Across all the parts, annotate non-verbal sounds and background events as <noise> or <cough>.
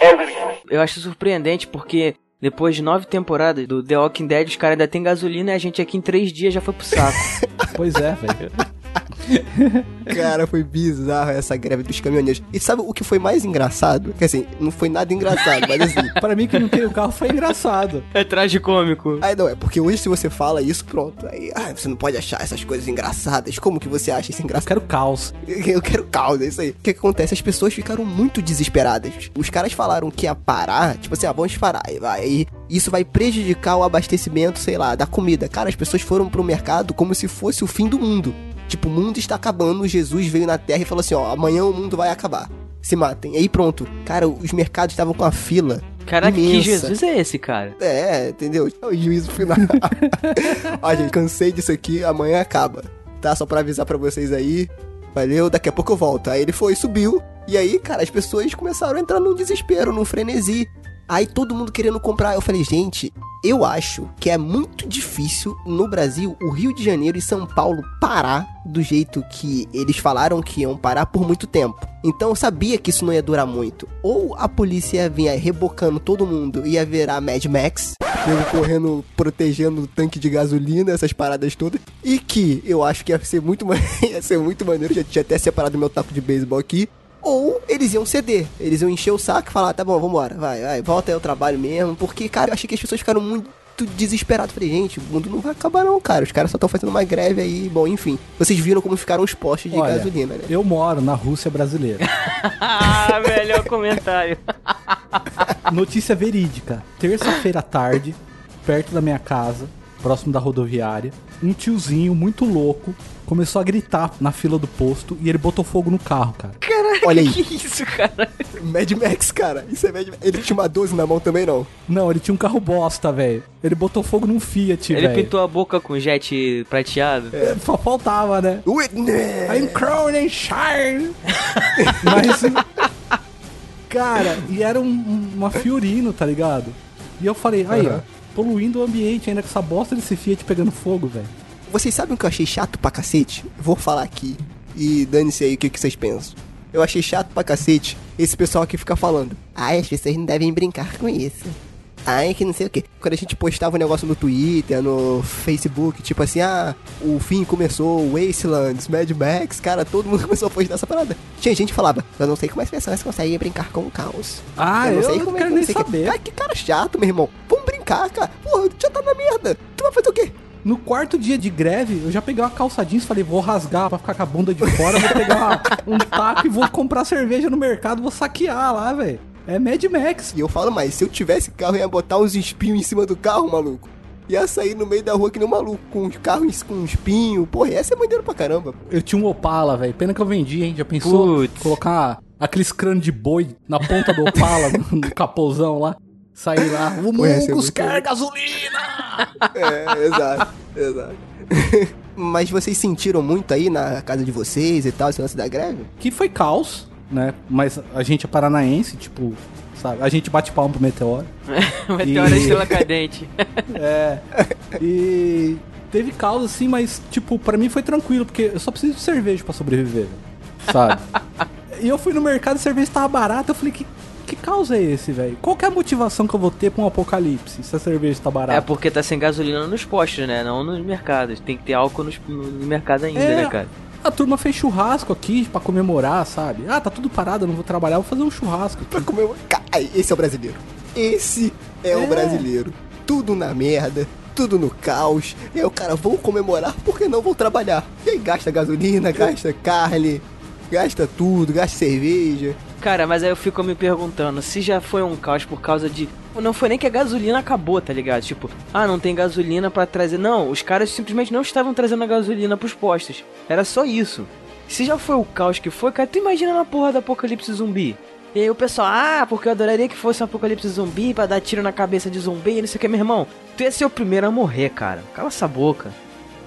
é. Eu acho surpreendente porque depois de nove temporadas do The Walking Dead, os caras ainda tem gasolina e a gente aqui em três dias já foi pro saco. <laughs> Pois é, velho. <laughs> Cara, foi bizarro essa greve dos caminhoneiros. E sabe o que foi mais engraçado? Que assim, não foi nada engraçado, mas assim. <laughs> Pra mim que não tem o carro foi engraçado. é tragicômico. Aí não, é porque hoje se você fala isso, pronto. Aí, ah, você não pode achar essas coisas engraçadas. Como que você acha isso Eu engraçado? quero caos. <laughs> Eu quero calma, é isso aí. O que, que acontece? As pessoas ficaram muito desesperadas. Os caras falaram que ia parar, tipo assim, ah, vamos parar. Aí vai. Isso vai prejudicar o abastecimento, sei lá, da comida. Cara, as pessoas foram pro mercado como se fosse o fim do mundo. Tipo, o mundo está acabando, Jesus veio na terra e falou assim, ó, amanhã o mundo vai acabar. Se matem. Aí pronto. Cara, os mercados estavam com a fila. Caraca, que imensa. Jesus é esse, cara? É, entendeu? É o juízo final. <laughs> Ó, gente, cansei disso aqui, amanhã acaba. Tá? Só pra avisar pra vocês aí. Valeu, daqui a pouco eu volto. Aí ele foi, subiu. E aí, cara, as pessoas começaram a entrar num desespero, num frenesi. Aí todo mundo querendo comprar. Eu falei, gente, eu acho que é muito difícil no Brasil, o Rio de Janeiro e São Paulo parar do jeito que eles falaram que iam parar por muito tempo. Então eu sabia que isso não ia durar muito. Ou a polícia aí rebocando todo mundo, ia virar Mad Max, correndo, protegendo o tanque de gasolina, essas paradas todas. E que eu acho que ia ser muito, <laughs> ia ser muito maneiro, já tinha até separado meu taco de beisebol aqui. Ou eles iam ceder, eles iam encher o saco e falar, tá bom, vambora, vai, vai, volta aí ao trabalho mesmo. Porque, cara, eu achei que as pessoas ficaram muito desesperadas. Falei, gente, o mundo não vai acabar não, cara. Os caras só estão fazendo uma greve aí, bom, enfim. Vocês viram como ficaram os postes de Olha, gasolina, né? Eu moro na Rússia brasileira. <laughs> ah, melhor comentário. <laughs> Notícia verídica. Terça-feira à tarde, perto da minha casa, próximo da rodoviária, um tiozinho muito louco começou a gritar na fila do posto e ele botou fogo no carro, cara. Olha aí, que isso, cara? Mad Max, cara. Isso é Mad Max. Ele tinha uma 12 na mão também, não? Não, ele tinha um carro bosta, velho. Ele botou fogo num Fiat, Ele velho. pintou a boca com jet prateado. É, Só faltava, né? Whitney! I'm crowning shine. <laughs> Mas. Cara, e era um- um- uma Fiorino, tá ligado? E eu falei, aí, ó, Aham. poluindo o ambiente ainda com essa bosta desse Fiat pegando fogo, velho. Vocês sabem o que eu achei chato pra cacete? Vou falar aqui. E dane-se aí o que, que vocês pensam. Eu achei chato pra cacete esse pessoal aqui fica falando. Ai, as pessoas não devem brincar com isso. Ai, que não sei o que. Quando a gente postava um negócio no Twitter, no Facebook, tipo assim, ah, o fim começou, Wastelands, Mad Max, cara, todo mundo <laughs> começou a postar essa parada. Tinha gente que falava, eu não sei como as pessoas conseguem brincar com o caos. Ah, eu, não é quero que- nem sei que- saber. Cara, que cara chato, meu irmão. Vamos brincar, cara. Porra, já tá na merda. Tu vai fazer o quê? No quarto dia de greve, eu já peguei uma calça jeans e falei, vou rasgar pra ficar com a bunda de fora, vou pegar <laughs> um taco e vou comprar cerveja no mercado, vou saquear lá, velho. É Mad Max. E eu falo mais, se eu tivesse carro, eu ia botar uns espinhos em cima do carro, maluco. Ia sair no meio da rua que nem um maluco, com os carros com um espinho. Porra, essa é maneiro pra caramba. Eu tinha um Opala, velho. Pena que eu vendi, hein? Já pensou Putz. colocar aqueles crânios de boi na ponta do Opala, no, <laughs> no capozão lá? Sair lá. Ser Mungus muito quer bom. gasolina! <laughs> É, exato, exato. <laughs> Mas vocês sentiram muito aí na casa de vocês e tal, esse lance da greve? Que foi caos, né? Mas a gente é paranaense, tipo, sabe? A gente bate palmo pro Meteoro. <laughs> Meteora E- estrela cadente. É. E teve caos assim, mas, tipo, pra mim foi tranquilo, porque eu só preciso de cerveja pra sobreviver, sabe? e eu fui no mercado e a cerveja tava barata, eu falei, que, que caos é esse, velho? Qual que é a motivação que eu vou ter pra um apocalipse se a cerveja tá barata? É porque tá sem gasolina nos postos, né? Não nos mercados. Tem que ter álcool nos, no mercado ainda, É. né, cara? A turma fez churrasco aqui pra comemorar, sabe? Ah, tá tudo parado, eu não vou trabalhar, vou fazer um churrasco. Pra comer. Ca- Ai, Esse é o brasileiro. Esse é, o É. brasileiro. Tudo na merda, tudo no caos. E aí o cara, vou comemorar, por que não vou trabalhar? E aí gasta gasolina, gasta carne, gasta tudo, gasta cerveja. Cara, mas aí eu fico me perguntando, se já foi um caos por causa de. Não foi nem que a gasolina acabou, tá ligado? Tipo, ah, não tem gasolina pra trazer. Não, os caras simplesmente não estavam trazendo a gasolina pros postos. Era só isso. Se já foi o caos que foi, cara, tu imagina na porra do apocalipse zumbi. E aí o pessoal, ah, porque eu adoraria que fosse um apocalipse zumbi pra dar tiro na cabeça de zumbi e não sei o que, meu irmão. Tu ia ser o primeiro a morrer, cara. Cala essa boca.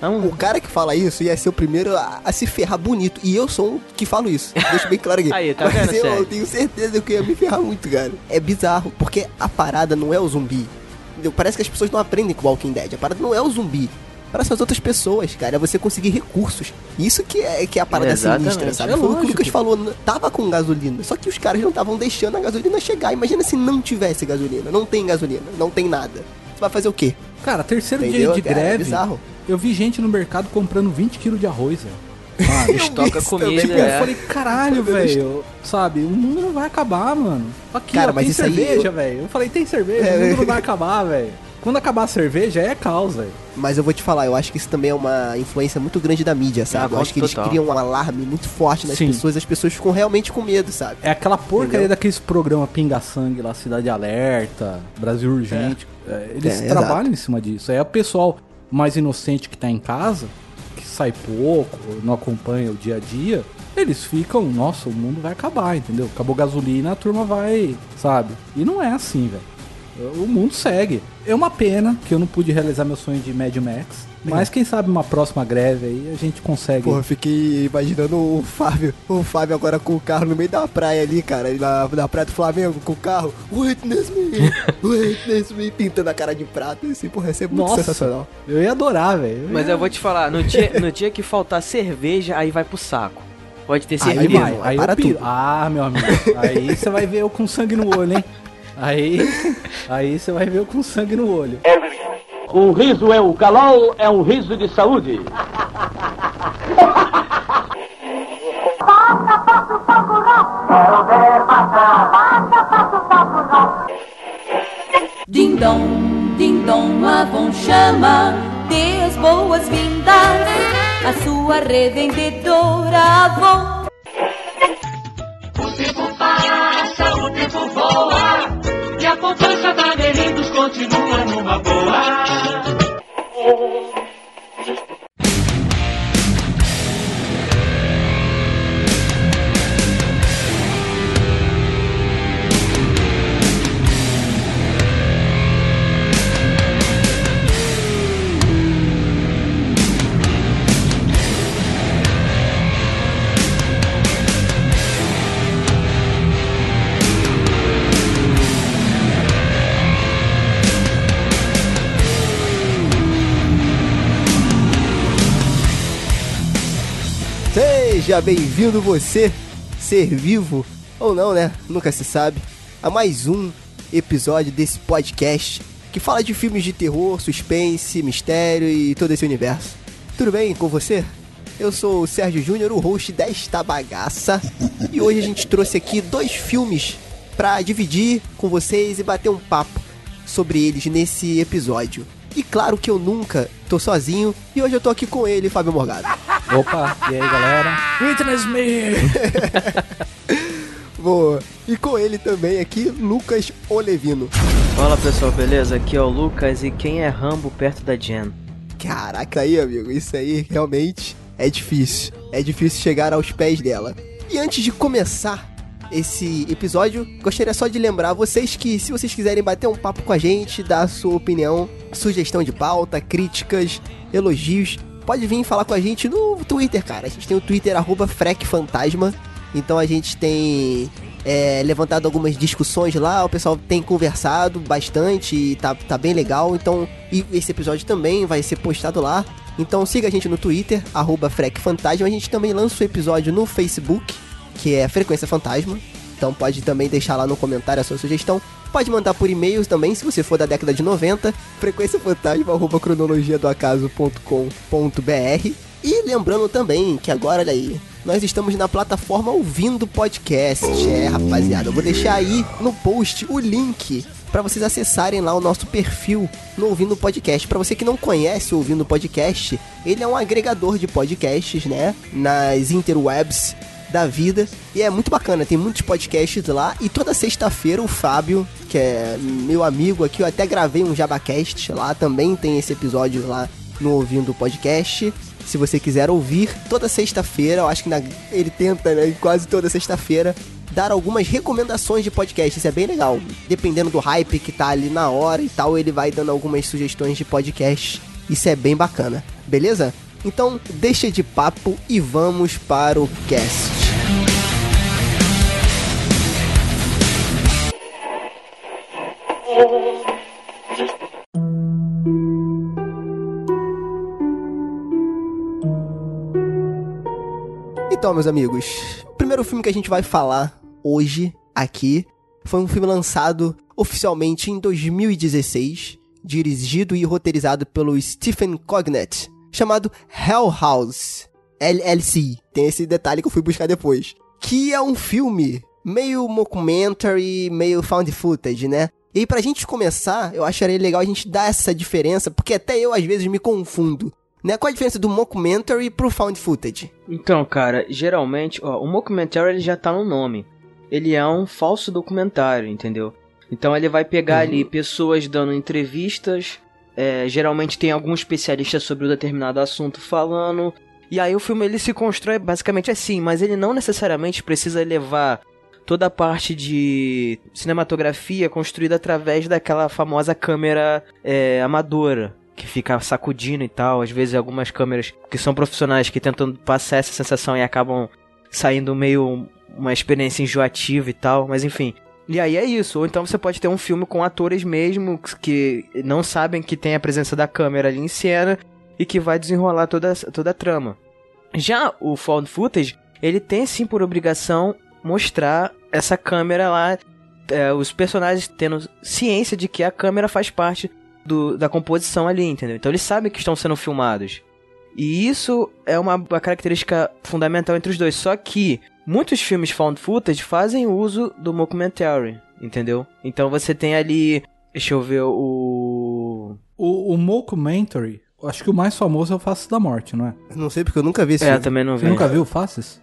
Não, O cara que fala isso ia ser o primeiro a, a se ferrar bonito. E eu sou um que falo isso. Deixa bem claro aqui. <laughs> Aí, tá Mas vendo, eu, eu tenho certeza que eu ia me ferrar muito, cara. É bizarro, porque a parada não é o zumbi. Entendeu? Parece que as pessoas não aprendem com Walking Dead. A parada não é o zumbi. para essas outras pessoas, cara. É você conseguir recursos. Isso que é, que é a parada Exatamente. sinistra, sabe? É Foi o que o. Lucas falou, tava com gasolina. Só que os caras não estavam deixando a gasolina chegar. Imagina se não tivesse gasolina. Não tem gasolina, não tem nada. Você vai fazer o quê? Cara, terceiro Entendeu, dia de cara? É greve, bizarro. Eu vi gente no mercado comprando 20 quilos de arroz, velho. <laughs> Sabe? Estoca isso comida, Eu é. falei, caralho, velho, sabe, o mundo não vai acabar, mano. Aqui, Cara, ó, mas tem isso aí cerveja, eu- velho. Eu falei, tem cerveja, É, o mundo é. não vai acabar, velho. Quando acabar a cerveja, é caos, velho. Mas eu vou te falar, eu acho que isso também é uma influência muito grande da mídia, sabe? Ah, eu acho que eles total. criam um alarme muito forte nas Sim. pessoas, as pessoas ficam realmente com medo, sabe? É aquela porcaria daqueles programas Pinga Sangue lá, Cidade Alerta, Brasil Urgente. É, eles É, trabalham em cima disso. Aí é o pessoal mais inocente que tá em casa, que sai pouco, não acompanha o dia a dia, eles ficam, nossa, o mundo vai acabar, entendeu? Acabou gasolina, a turma vai, sabe? E não é assim, velho. O mundo segue. É uma pena que eu não pude realizar meu sonho de Mad Max. Mas quem sabe uma próxima greve aí a gente consegue. Porra, eu fiquei imaginando o Fábio, o Fábio agora com o carro no meio da praia ali, cara, na, na praia do Flamengo, com o carro, witness me, <laughs> witness me, pintando a cara de prata, assim, porra, ia ser muito Nossa. sensacional. Eu ia adorar, velho. Mas eu vou te falar, no dia, no dia que faltar cerveja, aí vai pro saco. Pode ter Aí Aí certeza. vai, vai, aí para tudo. Ah, meu amigo. Aí <laughs> você vai ver eu com sangue no olho, hein? Aí, aí você vai ver eu com sangue no olho. O riso é o calol, é um riso de saúde. Ding dong, ding dong, Avon chama, dê as boas-vindas. À sua revendedora Avon. O tempo passa, o tempo voa E a poupança da Merinos continua numa boa Oh. Seja bem-vindo você, ser vivo ou não, né? Nunca se sabe. A mais um episódio desse podcast que fala de filmes de terror, suspense, mistério e todo esse universo. Tudo bem com você? Eu sou o Sérgio Júnior, o host desta bagaça. E hoje a gente trouxe aqui dois filmes pra dividir com vocês e bater um papo sobre eles nesse episódio. E claro que eu nunca tô sozinho e hoje eu tô aqui com ele, Fábio Morgado. Opa, e aí galera? Witness me! <laughs> Boa. E com ele também aqui, Lucas Olevino. Fala pessoal, beleza? Aqui é o Lucas e quem é Rambo perto da Jen? Caraca aí, amigo, isso aí realmente é difícil. É difícil chegar aos pés dela. E antes de começar esse episódio, gostaria só de lembrar vocês que se vocês quiserem bater um papo com a gente, dar a sua opinião, sugestão de pauta, críticas, elogios, pode vir falar com a gente no Twitter, cara. A gente tem o Twitter arroba FrecFantasma. Então a gente tem é, levantado algumas discussões lá, o pessoal tem conversado bastante e tá, tá bem legal. Então, esse episódio também vai ser postado lá. Então siga a gente no Twitter, arroba FrecFantasma. A gente também lança o episódio no Facebook, que é Frequência Fantasma. Então pode também deixar lá no comentário a sua sugestão. Pode mandar por e-mail também, se você for da década de 90. Frequênciafantasma, arroba cronologiadoacaso.com.br E lembrando também que agora, olha aí, nós estamos na plataforma Ouvindo Podcast. É, rapaziada, eu vou deixar aí no post o link para vocês acessarem lá o nosso perfil no Ouvindo Podcast. Para você que não conhece o Ouvindo Podcast, ele é um agregador de podcasts, né, nas interwebs da vida. E é muito bacana, tem muitos podcasts lá. E toda sexta-feira o Fábio, que é meu amigo aqui, eu até gravei um Jabacast lá, também tem esse episódio lá no Ouvindo Podcast. Se você quiser ouvir, toda sexta-feira, eu acho que na- ele tenta, né, quase toda sexta-feira, dar algumas recomendações de podcast. Isso é bem legal. Dependendo do hype que tá ali na hora e tal, ele vai dando algumas sugestões de podcast. Isso é bem bacana. Beleza? Então, deixa de papo e vamos para o cast. Então, meus amigos, o primeiro filme que a gente vai falar hoje aqui foi um filme lançado oficialmente em 2016, dirigido e roteirizado pelo Stephen Cognet, chamado Hell House LLC. Tem esse detalhe que eu fui buscar depois. Que é um filme meio mockumentary, meio found footage, né? E aí, pra gente começar, eu acharia legal a gente dar essa diferença, porque até eu às vezes me confundo. Né? Qual a diferença do mockumentary pro found footage? Então, cara, geralmente, ó, o mockumentary ele já tá no nome. Ele é um falso documentário, entendeu? Então ele vai pegar ali pessoas dando entrevistas, é, geralmente tem algum especialista sobre um determinado assunto falando, e aí o filme ele se constrói basicamente assim, mas ele não necessariamente precisa levar toda a parte de cinematografia construída através daquela famosa câmera é, amadora que fica sacudindo e tal. Às vezes algumas câmeras que são profissionais que tentam passar essa sensação e acabam saindo meio uma experiência enjoativa e tal, mas enfim. E aí é isso, ou então você pode ter um filme com atores mesmo que não sabem que tem a presença da câmera ali em cena e que vai desenrolar toda, toda a trama. Já o found footage, ele tem sim por obrigação mostrar essa câmera lá, é, os personagens tendo ciência de que a câmera faz parte do, da composição ali, entendeu? Então eles sabem que estão sendo filmados. E isso é uma, uma característica fundamental entre os dois. Só que muitos filmes found footage fazem uso do mockumentary, entendeu? Então você tem ali, deixa eu ver o O, o mockumentary, acho que o mais famoso é o Face da Morte, não é? Não sei porque eu nunca vi esse É, eu filme. também não vi. Você nunca viu Faces?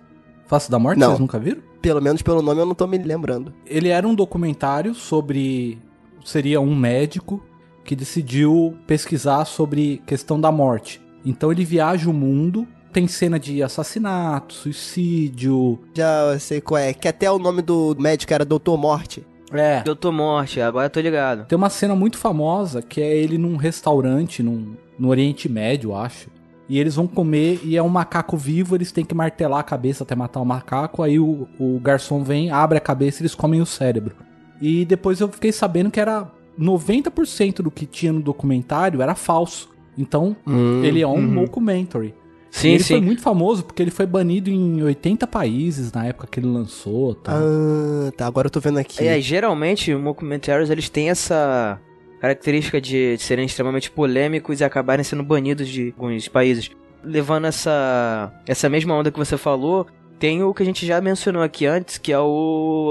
Face da Morte? Não. Vocês nunca viram? Pelo menos pelo nome eu não tô me lembrando. Ele era um documentário sobre. Seria um médico que decidiu pesquisar sobre questão da morte. Então ele viaja o mundo, tem cena de assassinato, suicídio. Já sei qual é. Que até o nome do médico era Doutor Morte. É. Doutor Morte, agora eu tô ligado. Tem uma cena muito famosa que é ele num restaurante num, no Oriente Médio, acho. E eles vão comer e é um macaco vivo, eles têm que martelar a cabeça até matar o macaco. Aí o, o garçom vem, abre a cabeça e eles comem o cérebro. E depois eu fiquei sabendo que era 90% do que tinha no documentário era falso. Então, ele é um mockumentary. E Sim, ele foi sim. muito famoso porque ele foi banido em 80 países na época que ele lançou. Tá? Ah, tá. Agora eu tô vendo aqui. É, geralmente, mockumentaries, eles têm essa característica de, de serem extremamente polêmicos e acabarem sendo banidos de alguns países. Levando essa, essa mesma onda que você falou, tem o que a gente já mencionou aqui antes, que é o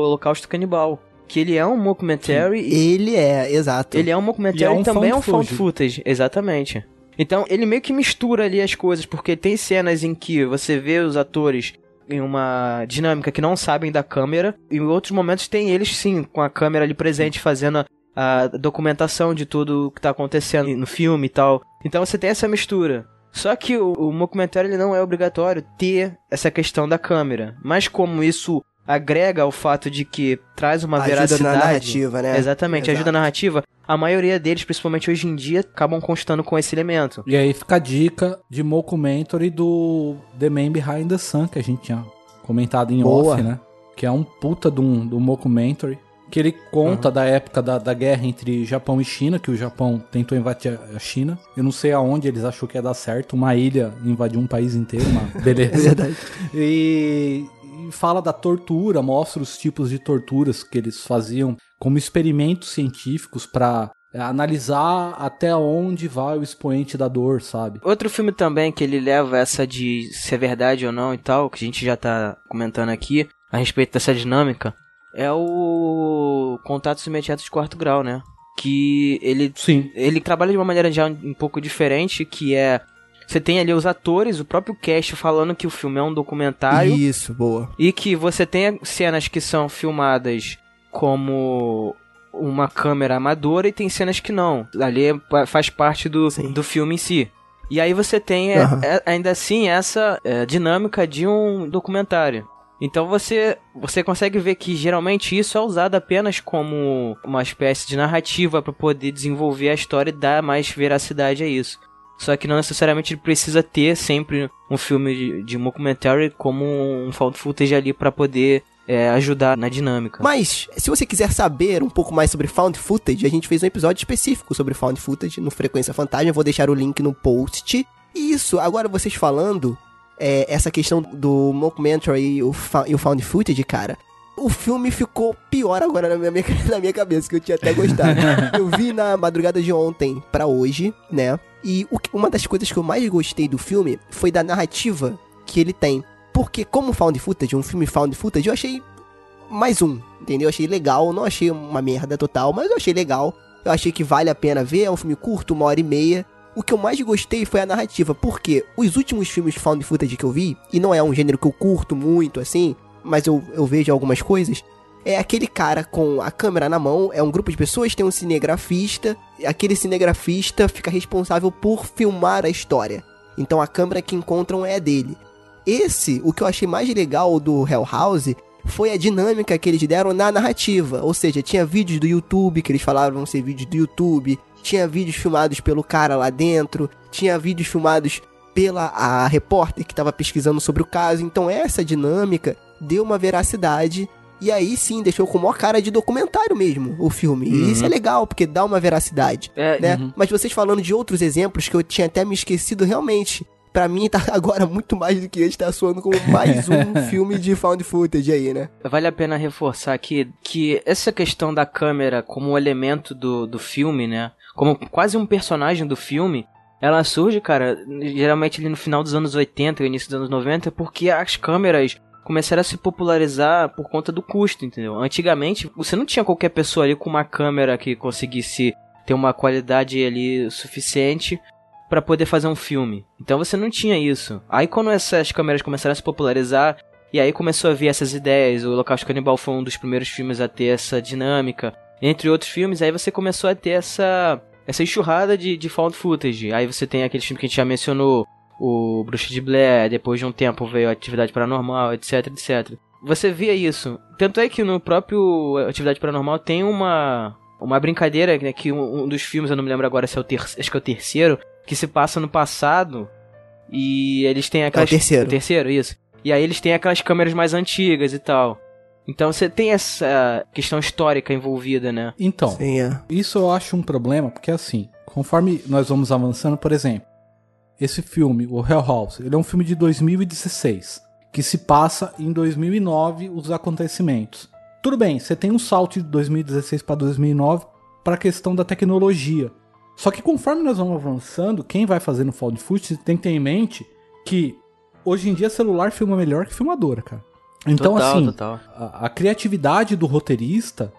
Holocausto Canibal. Que ele é um mockumentary e Ele é, exato. ele é um mockumentary E é um e também é um found found footage. Exatamente. Então, ele meio que mistura ali as coisas, porque tem cenas em que você vê os atores em uma dinâmica que não sabem da câmera, e em outros momentos tem eles sim, com a câmera ali presente, fazendo a, documentação de tudo que tá acontecendo no filme e tal. Então você tem essa mistura. Só que o, o mockumentary ele não é obrigatório ter essa questão da câmera. Mas como isso agrega ao fato de que traz uma Ajuda na veracidade. narrativa, né? Exatamente, Exato. ajuda a narrativa. A maioria deles, principalmente hoje em dia, acabam constando com esse elemento. E aí fica a dica de mockumentary do The Man Behind the Sun, que a gente tinha comentado em Boa. off, né? Que é um puta de um, do mockumentary. Que ele conta da época da, da guerra entre Japão e China, que o Japão tentou invadir a China. Eu não sei aonde eles achou que ia dar certo. Uma ilha invadiu um país inteiro, uma <laughs> beleza. É verdade. E, e fala da tortura, mostra os tipos de torturas que eles faziam como experimentos científicos pra é, analisar até onde vai o expoente da dor, sabe? Outro filme também que ele leva essa de se é verdade ou não e tal, que a gente já tá comentando aqui, a respeito dessa dinâmica, é o Contatos Imediatos de Quarto Grau, né? Que ele Sim. ele trabalha de uma maneira já um pouco diferente, que é você tem ali os atores, o próprio cast falando que o filme é um documentário Isso, boa. e que você tem cenas que são filmadas como uma câmera amadora e tem cenas que não. Ali é- faz parte do, Sim. do filme em si. E aí você tem é, Aham. é, ainda assim essa é, dinâmica de um documentário. Então você você consegue ver que geralmente isso é usado apenas como uma espécie de narrativa para poder desenvolver a história e dar mais veracidade a isso. Só que não necessariamente ele precisa ter sempre um filme de, de documentary como um found footage ali para poder é, ajudar na dinâmica. Mas, se você quiser saber um pouco mais sobre Found Footage, a gente fez um episódio específico sobre Found Footage no Frequência Fantasma. Vou deixar o link no post. E isso, agora vocês falando, é, essa questão do mockumentary e o, e o found footage, cara, o filme ficou pior agora na minha, <laughs> na minha cabeça, que eu tinha até gostado. <laughs> eu vi na madrugada de ontem pra hoje, né? E o uma das coisas que eu mais gostei do filme foi da narrativa que ele tem. Porque como found footage, um filme found footage, eu achei mais um, entendeu? Eu achei legal, não achei uma merda total, mas eu achei legal. Eu achei que vale a pena ver, é um filme curto, uma hora e meia. O que eu mais gostei foi a narrativa, porque os últimos filmes found footage que eu vi, e não é um gênero que eu curto muito assim, mas eu, eu vejo algumas coisas, é aquele cara com a câmera na mão, é um grupo de pessoas, tem um cinegrafista, aquele cinegrafista fica responsável por filmar a história. Então a câmera que encontram é a dele. Esse, o que eu achei mais legal do Hell House foi a dinâmica que eles deram na narrativa. Ou seja, tinha vídeos do YouTube que eles falavam ser vídeos do YouTube, tinha vídeos filmados pelo cara lá dentro, tinha vídeos filmados pela a repórter que estava pesquisando sobre o caso. Então essa dinâmica deu uma veracidade e aí sim deixou com maior cara de documentário mesmo o filme. E isso é legal porque dá uma veracidade É, né? Mas vocês falando de outros exemplos que eu tinha até me esquecido realmente. Pra mim, tá <laughs> agora muito mais do que antes, tá soando como mais um <laughs> filme de found footage aí, né? Vale a pena reforçar aqui que essa questão da câmera como elemento do, do filme, né? Como quase um personagem do filme, ela surge, cara, geralmente ali no final dos anos 80 e início dos anos 90, porque as câmeras começaram a se popularizar por conta do custo, entendeu? Antigamente, você não tinha qualquer pessoa ali com uma câmera que conseguisse ter uma qualidade ali suficiente pra poder fazer um filme. Então você não tinha isso. Aí quando essas câmeras começaram a se popularizar, e aí começou a vir essas ideias, o Holocausto Canibal foi um dos primeiros filmes a ter essa dinâmica. Entre outros filmes, aí você começou a ter essa essa enxurrada de, de found footage. Aí você tem aqueles filmes que a gente já mencionou, o Bruxa de Blair, depois de um tempo veio a Atividade Paranormal, etc, etc. Você via isso. Tanto é que no próprio Atividade Paranormal tem uma uma brincadeira, né, que um, um dos filmes, eu não me lembro agora se é o ter, acho que é o terceiro, que se passa no passado e eles têm aquelas... terceiro. O terceiro, isso. E aí eles têm aquelas câmeras mais antigas e tal. Então você tem essa questão histórica envolvida, né? Então, Sim, é. isso eu acho um problema, porque assim, conforme nós vamos avançando, por exemplo, esse filme, o Hell House, ele é um filme de 2016, que se passa em 2009 os acontecimentos. Tudo bem, você tem um salto de 2016 para 2009 para a questão da tecnologia. Só que conforme nós vamos avançando, quem vai fazendo found footage tem que ter em mente que hoje em dia celular filma melhor que filmadora, cara. Então total, assim, total. a, a criatividade do roteirista,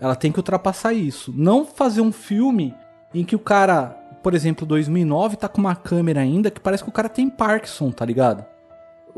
ela tem que ultrapassar isso. Não fazer um filme em que o cara, por exemplo, 2009 tá com uma câmera ainda que parece que o cara tem Parkinson, tá ligado?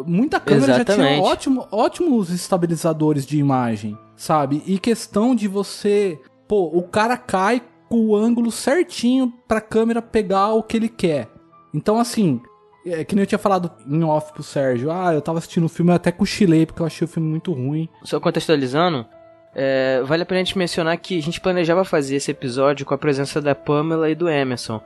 Muita câmera já tinha Exatamente. ótimo, ótimos estabilizadores de imagem, sabe? E questão de você, pô, o cara cai com o ângulo certinho pra câmera pegar o que ele quer. Então assim, é que nem eu tinha falado em off pro Sérgio, ah, eu tava assistindo o filme, eu até cochilei porque eu achei o filme muito ruim. Só contextualizando, é, vale a pena a gente mencionar que a gente planejava fazer esse episódio com a presença da Pamela e do Emerson.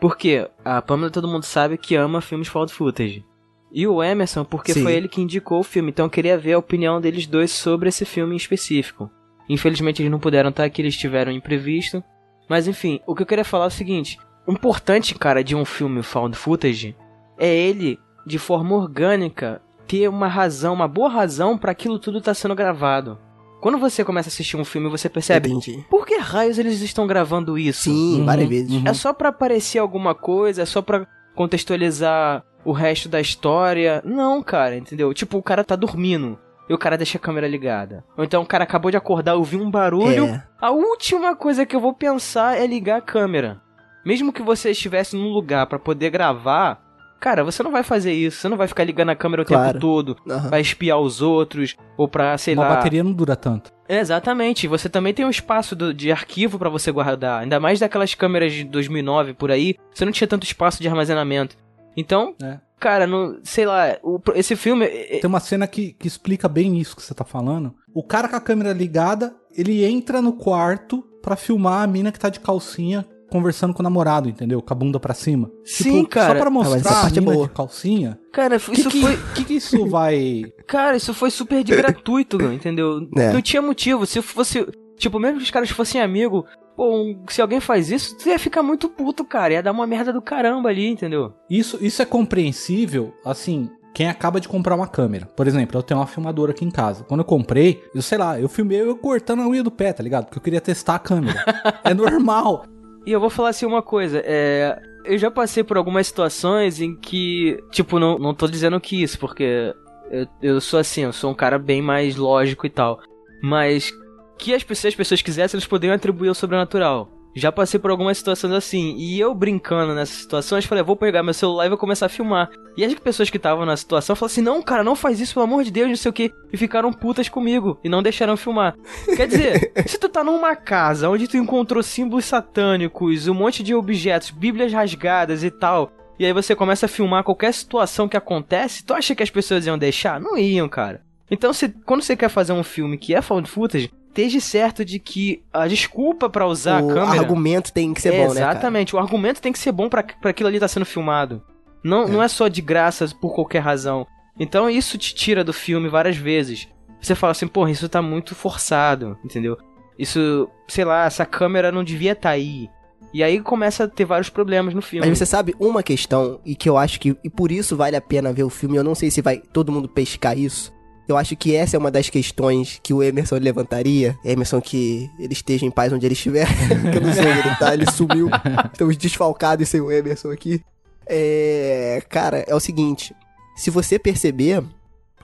Por quê? A Pamela todo mundo sabe que ama filmes found footage. E o Emerson, porque Sim. foi ele que indicou o filme, então eu queria ver a opinião deles dois sobre esse filme em específico. Infelizmente eles não puderam estar aqui, eles tiveram imprevisto. Mas enfim, o que eu queria falar é o seguinte: o importante, cara, de um filme found footage é ele, de forma orgânica, ter uma razão, uma boa razão para aquilo tudo estar sendo gravado. Quando você começa a assistir um filme, você percebe Entendi. por que raios eles estão gravando isso? Sim, Uhum, várias vezes. uhum. É só pra aparecer alguma coisa? É só pra contextualizar o resto da história? Não, cara, entendeu? Tipo, o cara tá dormindo e o cara deixa a câmera ligada. Ou então o cara acabou de acordar, ouviu um barulho. É. A última coisa que eu vou pensar é ligar a câmera. Mesmo que você estivesse num lugar pra poder gravar, cara, você não vai fazer isso. Você não vai ficar ligando a câmera o Claro. tempo todo Aham. pra espiar os outros ou pra, sei Uma lá. bateria não dura tanto. Exatamente, você também tem um espaço do- de arquivo pra você guardar, ainda mais daquelas câmeras de 2009 por aí, você não tinha tanto espaço de armazenamento. Então, É. cara, não, sei lá, o- esse filme é- é- Tem uma cena que, que explica bem isso que você tá falando. O cara com a câmera ligada, ele entra no quarto pra filmar a mina que tá de calcinha conversando com o namorado, entendeu? Com a bunda pra cima. Sim, Só cara. pra Ah, mostrar essa a parte é mina boa. de calcinha. cara, Que isso que, foi, que que isso vai... <laughs> cara, isso foi super de gratuito, entendeu? É. Não tinha motivo, se fosse, tipo, mesmo que os caras fossem amigos, pô, um- se alguém faz isso, você ia ficar muito puto, cara, ia dar uma merda do caramba ali, entendeu? Isso, isso é compreensível, assim, quem acaba de comprar uma câmera. Por exemplo, eu tenho uma filmadora aqui em casa. Quando eu comprei, eu sei lá, eu filmei eu cortando a unha do pé, tá ligado? Porque eu queria testar a câmera. <laughs> é normal. E eu vou falar assim uma coisa, é. Eu já passei por algumas situações em que. Tipo, não, não tô dizendo que isso, porque eu, eu sou assim, eu sou um cara bem mais lógico e tal. Mas que as pessoas, as pessoas quisessem, eles poderiam atribuir ao sobrenatural. Já passei por algumas situações assim, e eu brincando nessas situações, falei, vou pegar meu celular e vou começar a filmar. E as pessoas que estavam na situação falaram assim: não, cara, não faz isso, pelo amor de Deus, não sei o que. E ficaram putas comigo e não deixaram filmar. Quer dizer, <laughs> se tu tá numa casa onde tu encontrou símbolos satânicos, um monte de objetos, bíblias rasgadas e tal. E aí você começa a filmar qualquer situação que acontece, tu acha que as pessoas iam deixar? Não iam, cara. Então, se, quando você quer fazer um filme que é found footage, esteja certo de que a desculpa pra usar o a câmera. argumento tem que ser bom, né? Exatamente, o argumento tem que ser bom pra pra aquilo ali estar sendo filmado. Não é. não é só de graça por qualquer razão. Então isso te tira do filme várias vezes. Você fala assim, porra, isso tá muito forçado, entendeu? Isso, sei lá, essa câmera não devia estar aí. E aí começa a ter vários problemas no filme. Mas você sabe uma questão, e que eu acho que, e por isso vale a pena ver o filme, eu não sei se vai todo mundo pescar isso. Eu acho que essa é uma das questões que o Emerson levantaria. Emerson, que ele esteja em paz onde ele estiver. <laughs> que eu não sei onde ele tá, ele sumiu. Estamos desfalcados sem o Emerson aqui. É. Cara, é o seguinte. Se você perceber,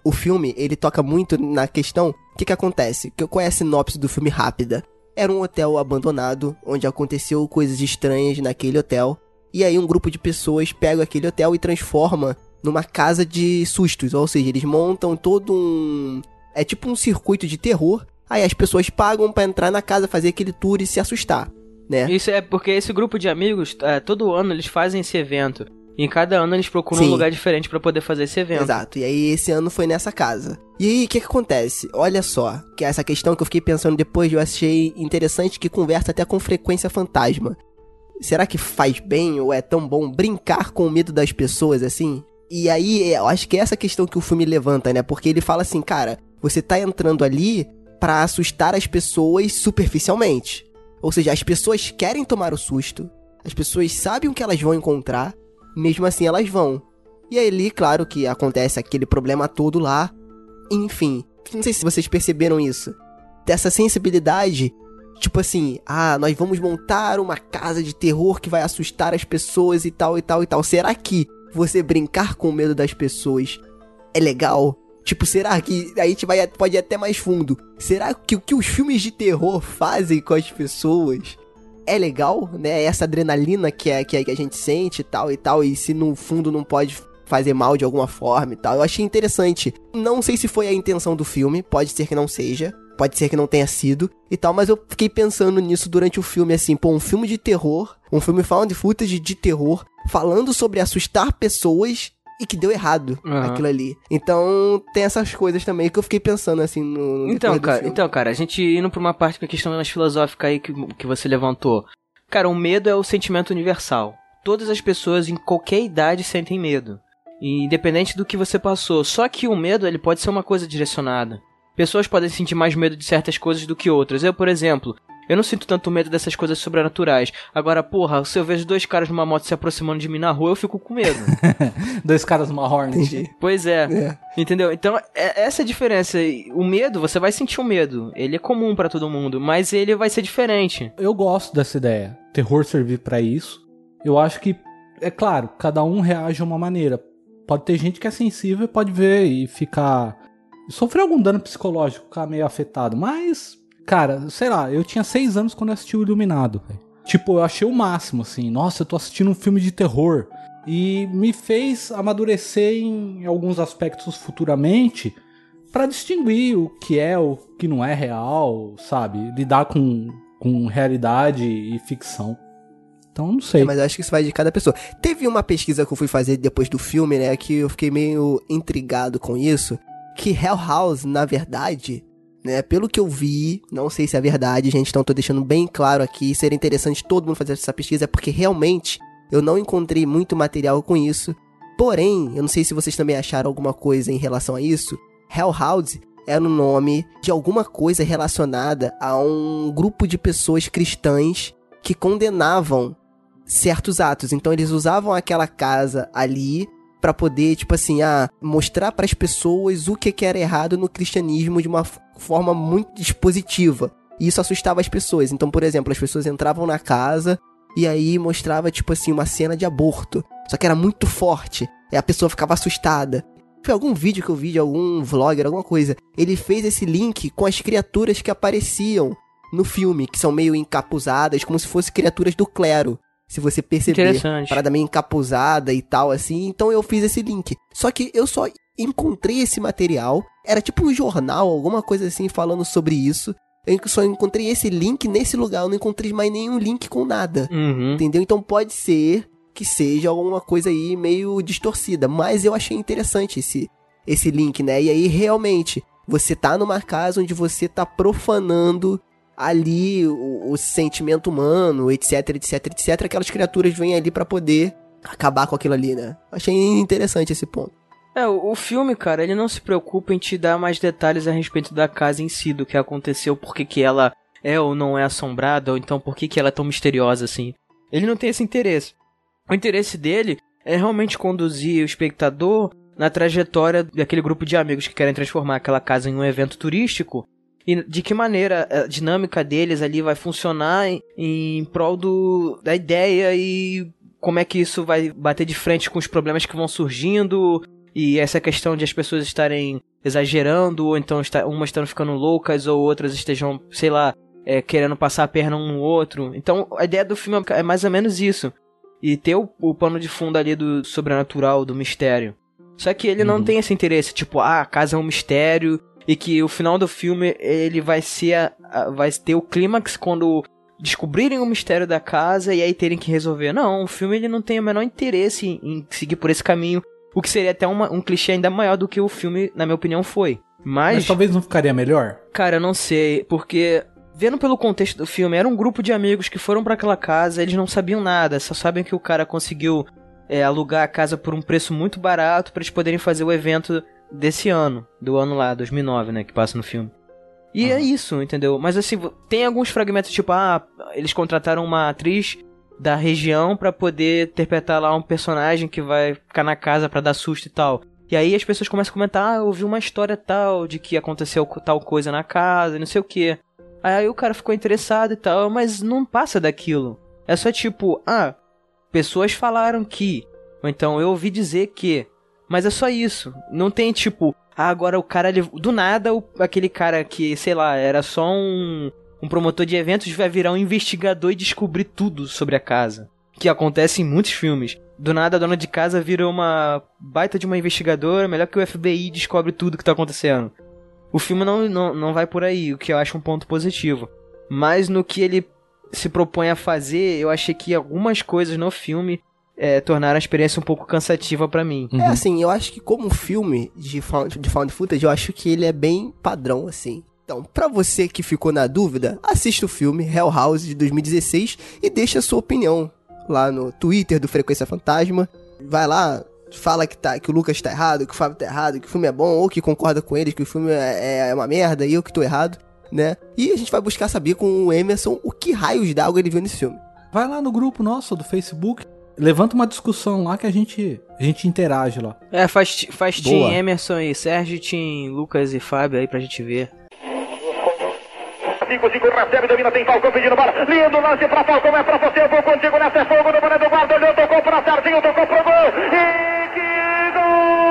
o filme, ele toca muito na questão. O que que acontece? Que qual é a sinopse do filme rápida? Era um hotel abandonado, onde aconteceu coisas estranhas naquele hotel. E aí um grupo de pessoas pega aquele hotel e transforma numa casa de sustos, ou seja, eles montam todo um é tipo um circuito de terror. Aí as pessoas pagam para entrar na casa, fazer aquele tour e se assustar, né? Isso é porque esse grupo de amigos, é, todo ano eles fazem esse evento. E em cada ano eles procuram Sim. um lugar diferente pra poder fazer esse evento. Exato. E aí esse ano foi nessa casa. E aí o que que acontece? Olha só, que essa questão que eu fiquei pensando depois, eu achei interessante que conversa até com frequência fantasma. Será que faz bem ou é tão bom brincar com o medo das pessoas assim? E aí, eu acho que é essa questão que o filme levanta, né? Porque ele fala assim, cara, você tá entrando ali pra assustar as pessoas superficialmente. Ou seja, as pessoas querem tomar o susto, as pessoas sabem o que elas vão encontrar, mesmo assim elas vão. E aí, ali, claro que acontece aquele problema todo lá. Enfim, não sei se vocês perceberam isso. Dessa sensibilidade, tipo assim, ah, nós vamos montar uma casa de terror que vai assustar as pessoas e tal e tal e tal. Será que você brincar com o medo das pessoas é legal? Tipo, será que a gente vai, pode ir até mais fundo? Será que o que os filmes de terror fazem com as pessoas é legal, né? Essa adrenalina que, é, que, é, que a gente sente e tal e tal, e se no fundo não pode fazer mal de alguma forma e tal. Eu achei interessante. Não sei se foi a intenção do filme, pode ser que não seja, pode ser que não tenha sido e tal, mas eu fiquei pensando nisso durante o filme, assim, pô, um filme de terror, um filme found footage de terror, falando sobre assustar pessoas e que deu errado Aham. aquilo ali. Então, tem essas coisas também que eu fiquei pensando, assim, no. Então, cara, filme. então, cara, a gente indo pra uma parte que é a questão mais filosófica aí que, que você levantou. Cara, o medo é o sentimento universal. Todas as pessoas em qualquer idade sentem medo. Independente do que você passou. Só que o medo, ele pode ser uma coisa direcionada. Pessoas podem sentir mais medo de certas coisas do que outras. Eu, por exemplo, eu não sinto tanto medo dessas coisas sobrenaturais. Agora, porra, se eu vejo dois caras numa moto se aproximando de mim na rua, eu fico com medo. <laughs> Dois caras numa Hornet. Entendi. pois é. É. Entendeu? Então, é- essa é a diferença. O medo, você vai sentir o medo. Ele é comum pra todo mundo, mas ele vai ser diferente. Eu gosto dessa ideia. Terror servir pra isso. Eu acho que, é claro, cada um reage de uma maneira. Pode ter gente que é sensível e pode ver e ficar. Sofrer algum dano psicológico, ficar meio afetado. Mas, cara, sei lá, eu tinha seis anos quando eu assisti o Iluminado. Tipo, eu achei o máximo, assim. Nossa, eu tô assistindo um filme de terror. E me fez amadurecer em alguns aspectos futuramente pra distinguir o que é, o que não é real, sabe? Lidar com, com realidade e ficção. Então, não sei. É, mas acho que isso vai de cada pessoa. Teve uma pesquisa que eu fui fazer depois do filme, né? Que eu fiquei meio intrigado com isso. Que Hell House, na verdade, né? Pelo que eu vi, não sei se é verdade, gente. Então tô deixando bem claro aqui. Seria interessante todo mundo fazer essa pesquisa, porque realmente eu não encontrei muito material com isso. Porém, eu não sei se vocês também acharam alguma coisa em relação a isso. Hell House era o nome de alguma coisa relacionada a um grupo de pessoas cristãs que condenavam certos atos. Então eles usavam aquela casa ali pra poder, tipo assim, ah, mostrar pras pessoas o que que era errado no cristianismo de uma forma muito dispositiva. E isso assustava as pessoas. Então, por exemplo, as pessoas entravam na casa e aí mostrava, tipo assim, uma cena de aborto. Só que era muito forte. E a pessoa ficava assustada. Foi algum vídeo que eu vi de algum vlogger, alguma coisa. Ele fez esse link com as criaturas que apareciam no filme, que são meio encapuzadas, como se fossem criaturas do clero. Se você perceber. Parada meio encapuzada e tal, assim. Então eu fiz esse link. Só que eu só encontrei esse material. Era tipo um jornal, alguma coisa assim, falando sobre isso. Eu só encontrei esse link nesse lugar. Eu não encontrei mais nenhum link com nada. Uhum. Entendeu? Então pode ser que seja alguma coisa aí meio distorcida. Mas eu achei interessante esse, esse link, né? E aí realmente, você tá numa casa onde você tá profanando ali o, o sentimento humano, etc, etc, etc. Aquelas criaturas vêm ali pra poder acabar com aquilo ali, né? Achei interessante esse ponto. É, o, o filme, cara, ele não se preocupa em te dar mais detalhes a respeito da casa em si, do que aconteceu, por que que ela é ou não é assombrada, ou então por que que ela é tão misteriosa assim. Ele não tem esse interesse. O interesse dele é realmente conduzir o espectador na trajetória daquele grupo de amigos que querem transformar aquela casa em um evento turístico e de que maneira a dinâmica deles ali vai funcionar em, em prol do, da ideia e como é que isso vai bater de frente com os problemas que vão surgindo e essa questão de as pessoas estarem exagerando ou então está, umas estão ficando loucas ou outras estejam, sei lá, é, querendo passar a perna um no outro. Então a ideia do filme é mais ou menos isso. E ter o, o pano de fundo ali do sobrenatural, do mistério. Só que ele não tem esse interesse, tipo, ah, a casa é um mistério e que o final do filme ele vai ser a- a- vai ter o clímax quando descobrirem o mistério da casa e aí terem que resolver. Não, o filme ele não tem o menor interesse em, em seguir por esse caminho, o que seria até uma- um clichê ainda maior do que o filme, na minha opinião, foi. Mas Mas, talvez não ficaria melhor? cara, eu não sei, porque vendo pelo contexto do filme, era um grupo de amigos que foram pra aquela casa, eles não sabiam nada, só sabem que o cara conseguiu é, alugar a casa por um preço muito barato pra eles poderem fazer o evento desse ano, do ano lá, 2009, né, que passa no filme. E é isso, entendeu? Mas assim, tem alguns fragmentos tipo, ah, eles contrataram uma atriz da região pra poder interpretar lá um personagem que vai ficar na casa pra dar susto e tal. E aí as pessoas começam a comentar, ah, eu ouvi uma história tal de que aconteceu co- tal coisa na casa, e não sei o que. Aí o cara ficou interessado e tal, mas não passa daquilo. É só tipo, ah, pessoas falaram que, ou então eu ouvi dizer que. Mas é só isso. Não tem tipo, ah, agora o cara, ele- do nada, o- aquele cara que, sei lá, era só um, um promotor de eventos vai virar um investigador e descobrir tudo sobre a casa. Que acontece em muitos filmes. Do nada a dona de casa vira uma baita de uma investigadora, melhor que o FBI descobre tudo que tá acontecendo. O filme não, não, não vai por aí, o que eu acho um ponto positivo. Mas no que ele se propõe a fazer, eu achei que algumas coisas no filme é, tornaram a experiência um pouco cansativa pra mim. É assim, eu acho que como filme de found, de found footage, eu acho que ele é bem padrão, assim. Então, pra você que ficou na dúvida, assista o filme Hell House de 2016 e deixa a sua opinião lá no Twitter do Frequência Fantasma. Vai lá, fala que, tá, que o Lucas tá errado, que o Fábio tá errado, que o filme é bom, ou que concorda com eles, que o filme é, é uma merda e eu que tô errado, né? E a gente vai buscar saber com o Emerson o que raios d'água ele viu nesse filme. Vai lá no grupo nosso do Facebook, levanta uma discussão lá que a gente, a gente interage lá. É, faz, faz Boa. Team Emerson e Sérgio, Team Lucas e Fábio aí pra gente ver. 5, 5, recebe, domina, tem Falcão pedindo bola. Lindo lance pra Falcão, é pra você, eu vou contigo nessa, é fogo no boné do guarda, olhou, tocou pra Serginho, tocou pro gol. E que gol!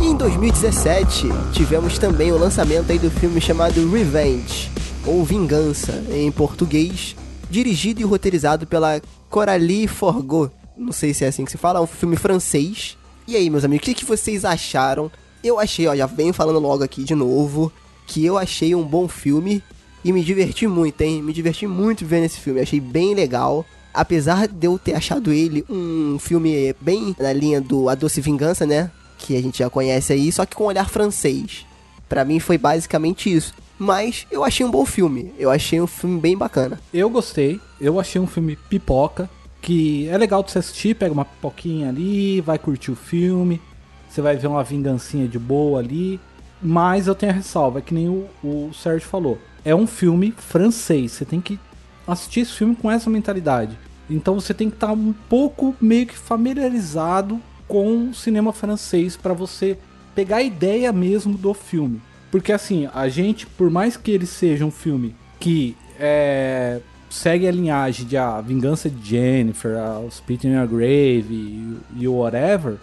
Em 2017, tivemos também o lançamento aí do filme chamado Revenge, ou Vingança, em português, dirigido e roteirizado pela Coralie Forgot. Não sei se é assim que se fala, é um filme francês. E aí, meus amigos, o que, que vocês acharam? Eu achei, ó, já venho falando logo aqui de novo, que eu achei um bom filme e me diverti muito, hein? Me diverti muito vendo esse filme, achei bem legal. Apesar de eu ter achado ele um filme bem na linha do A Doce Vingança, né? Que a gente já conhece aí, só que com um olhar francês. Pra mim foi basicamente isso. Mas eu achei um bom filme. Eu achei um filme bem bacana. Eu gostei, eu achei um filme pipoca, que é legal de você assistir, pega uma pipoquinha ali, vai curtir o filme, você vai ver uma vingancinha de boa ali, mas eu tenho a ressalva, é que nem o, o Sérgio falou, é um filme francês, você tem que assistir esse filme com essa mentalidade. Então você tem que estar um pouco meio que familiarizado com o cinema francês para você pegar a ideia mesmo do filme. Porque assim, a gente, por mais que ele seja um filme que é, segue a linhagem de A Vingança de Jennifer, a Spit in Your Grave e o whatever,